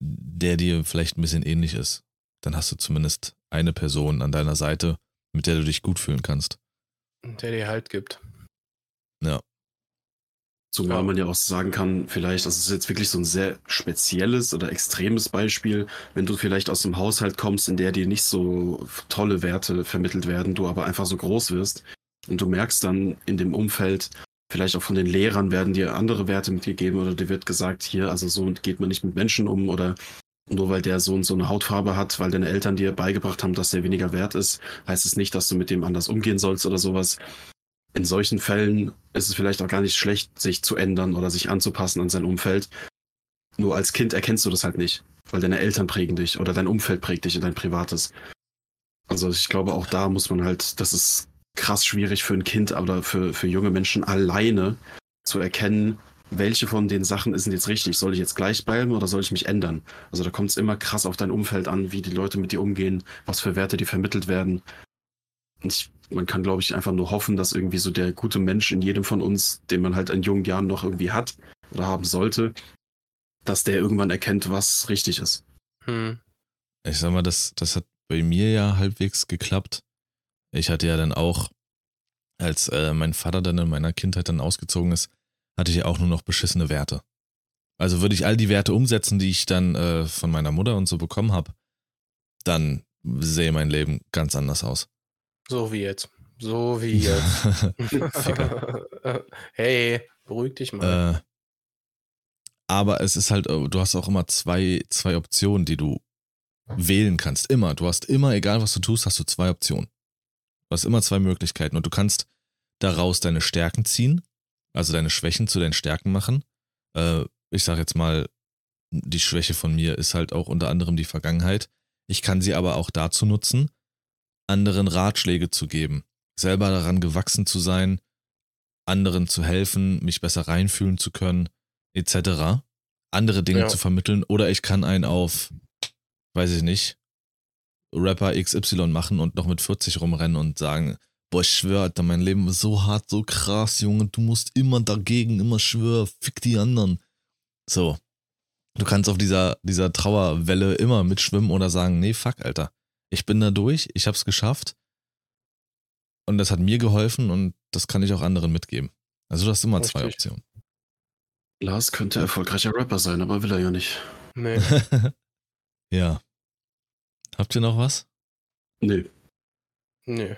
der dir vielleicht ein bisschen ähnlich ist. Dann hast du zumindest eine Person an deiner Seite, mit der du dich gut fühlen kannst. Der dir Halt gibt. Ja. Zumal man ja auch sagen kann, vielleicht, das ist jetzt wirklich so ein sehr spezielles oder extremes Beispiel, wenn du vielleicht aus einem Haushalt kommst, in der dir nicht so tolle Werte vermittelt werden, du aber einfach so groß wirst und du merkst dann in dem Umfeld, vielleicht auch von den Lehrern werden dir andere Werte mitgegeben oder dir wird gesagt, hier, also so geht man nicht mit Menschen um oder nur weil der Sohn so eine Hautfarbe hat, weil deine Eltern dir beigebracht haben, dass der weniger wert ist, heißt es nicht, dass du mit dem anders umgehen sollst oder sowas in solchen Fällen ist es vielleicht auch gar nicht schlecht, sich zu ändern oder sich anzupassen an sein Umfeld. Nur als Kind erkennst du das halt nicht, weil deine Eltern prägen dich oder dein Umfeld prägt dich in dein Privates. Also ich glaube, auch da muss man halt, das ist krass schwierig für ein Kind oder für, für junge Menschen alleine zu erkennen, welche von den Sachen denn jetzt richtig? Soll ich jetzt gleich bleiben oder soll ich mich ändern? Also da kommt es immer krass auf dein Umfeld an, wie die Leute mit dir umgehen, was für Werte dir vermittelt werden. Und ich man kann, glaube ich, einfach nur hoffen, dass irgendwie so der gute Mensch in jedem von uns, den man halt in jungen Jahren noch irgendwie hat oder haben sollte, dass der irgendwann erkennt, was richtig ist. Hm. Ich sag mal, das, das hat bei mir ja halbwegs geklappt. Ich hatte ja dann auch, als äh, mein Vater dann in meiner Kindheit dann ausgezogen ist, hatte ich ja auch nur noch beschissene Werte. Also würde ich all die Werte umsetzen, die ich dann äh, von meiner Mutter und so bekommen habe, dann sähe mein Leben ganz anders aus. So wie jetzt. So wie jetzt. hey, beruhig dich mal. Äh, aber es ist halt, du hast auch immer zwei, zwei Optionen, die du wählen kannst. Immer. Du hast immer, egal was du tust, hast du zwei Optionen. Du hast immer zwei Möglichkeiten und du kannst daraus deine Stärken ziehen, also deine Schwächen zu deinen Stärken machen. Äh, ich sag jetzt mal, die Schwäche von mir ist halt auch unter anderem die Vergangenheit. Ich kann sie aber auch dazu nutzen, anderen Ratschläge zu geben, selber daran gewachsen zu sein, anderen zu helfen, mich besser reinfühlen zu können, etc. Andere Dinge ja. zu vermitteln oder ich kann einen auf, weiß ich nicht, Rapper XY machen und noch mit 40 rumrennen und sagen, boah, ich schwör, Alter, mein Leben ist so hart, so krass, Junge, du musst immer dagegen, immer schwör, fick die anderen. So. Du kannst auf dieser, dieser Trauerwelle immer mitschwimmen oder sagen, nee, fuck, Alter ich bin da durch, ich habe es geschafft und das hat mir geholfen und das kann ich auch anderen mitgeben. Also du hast immer Richtig. zwei Optionen. Lars könnte erfolgreicher Rapper sein, aber will er ja nicht. Nee. Ja. Habt ihr noch was? Nee, Nö.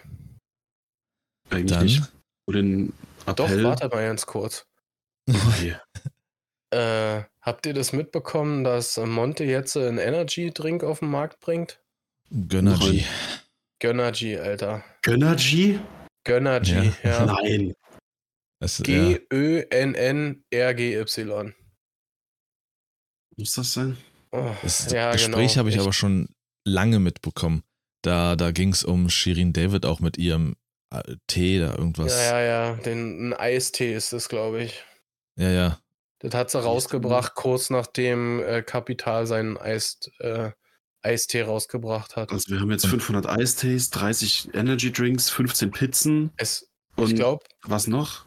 eigentlich Dann. nicht. Oder den Doch, warte mal ganz kurz. Okay. Äh, habt ihr das mitbekommen, dass Monte jetzt einen Energy-Drink auf den Markt bringt? Gönnergy. Gönnergy, Alter. Gönnergy? Gönnergy, Ja. ja. Nein. G-Ö-N-N-R-G-Y. Muss das sein? Oh, das ja, Gespräch genau. habe ich aber schon lange mitbekommen. Da, da ging es um Shirin David auch mit ihrem äh, Tee, da irgendwas. Ja, ja, ja. Den, ein Eistee ist das, glaube ich. ja. ja. Das hat sie rausgebracht, kurz nachdem äh, Kapital seinen Eist, äh, Eistee rausgebracht hat. Also wir haben jetzt Und- 500 Eistees, 30 Energy Drinks, 15 Pizzen Es, und ich glaube, was noch?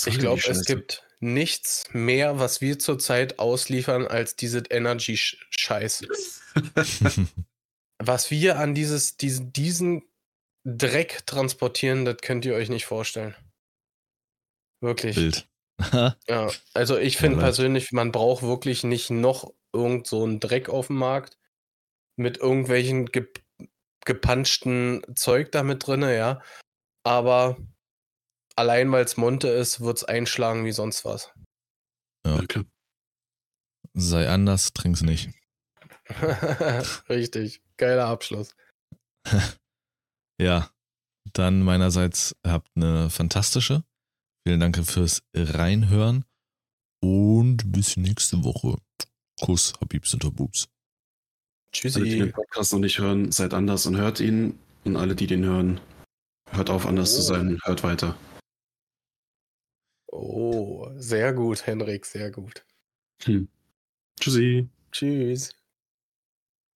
Was ich soll glaub, die es Scheiße? gibt nichts mehr, was wir zurzeit ausliefern, als diese Energy-Scheiß. Was wir an dieses, diesen, diesen Dreck transportieren, das könnt ihr euch nicht vorstellen. Wirklich. Bild. Ja, also ich finde persönlich, man braucht wirklich nicht noch irgend so einen Dreck auf dem Markt mit irgendwelchen ge gepanschten Zeug da mit drin, ja. Aber allein weil es Monte ist, wird es einschlagen wie sonst was. Ja, klar. Sei anders, trink's nicht. Richtig. Geiler Abschluss. Ja, dann meinerseits habt eine fantastische. Vielen Dank fürs Reinhören und bis nächste Woche. Kuss, Habibs und Tabubs. Tschüssi. Alle, die den Podcast noch nicht hören, seid anders und hört ihn. Und alle, die den hören, hört auf, anders zu Oh. sein und hört weiter. Oh, sehr gut, Henrik, sehr gut. Hm. Tschüssi. Tschüss.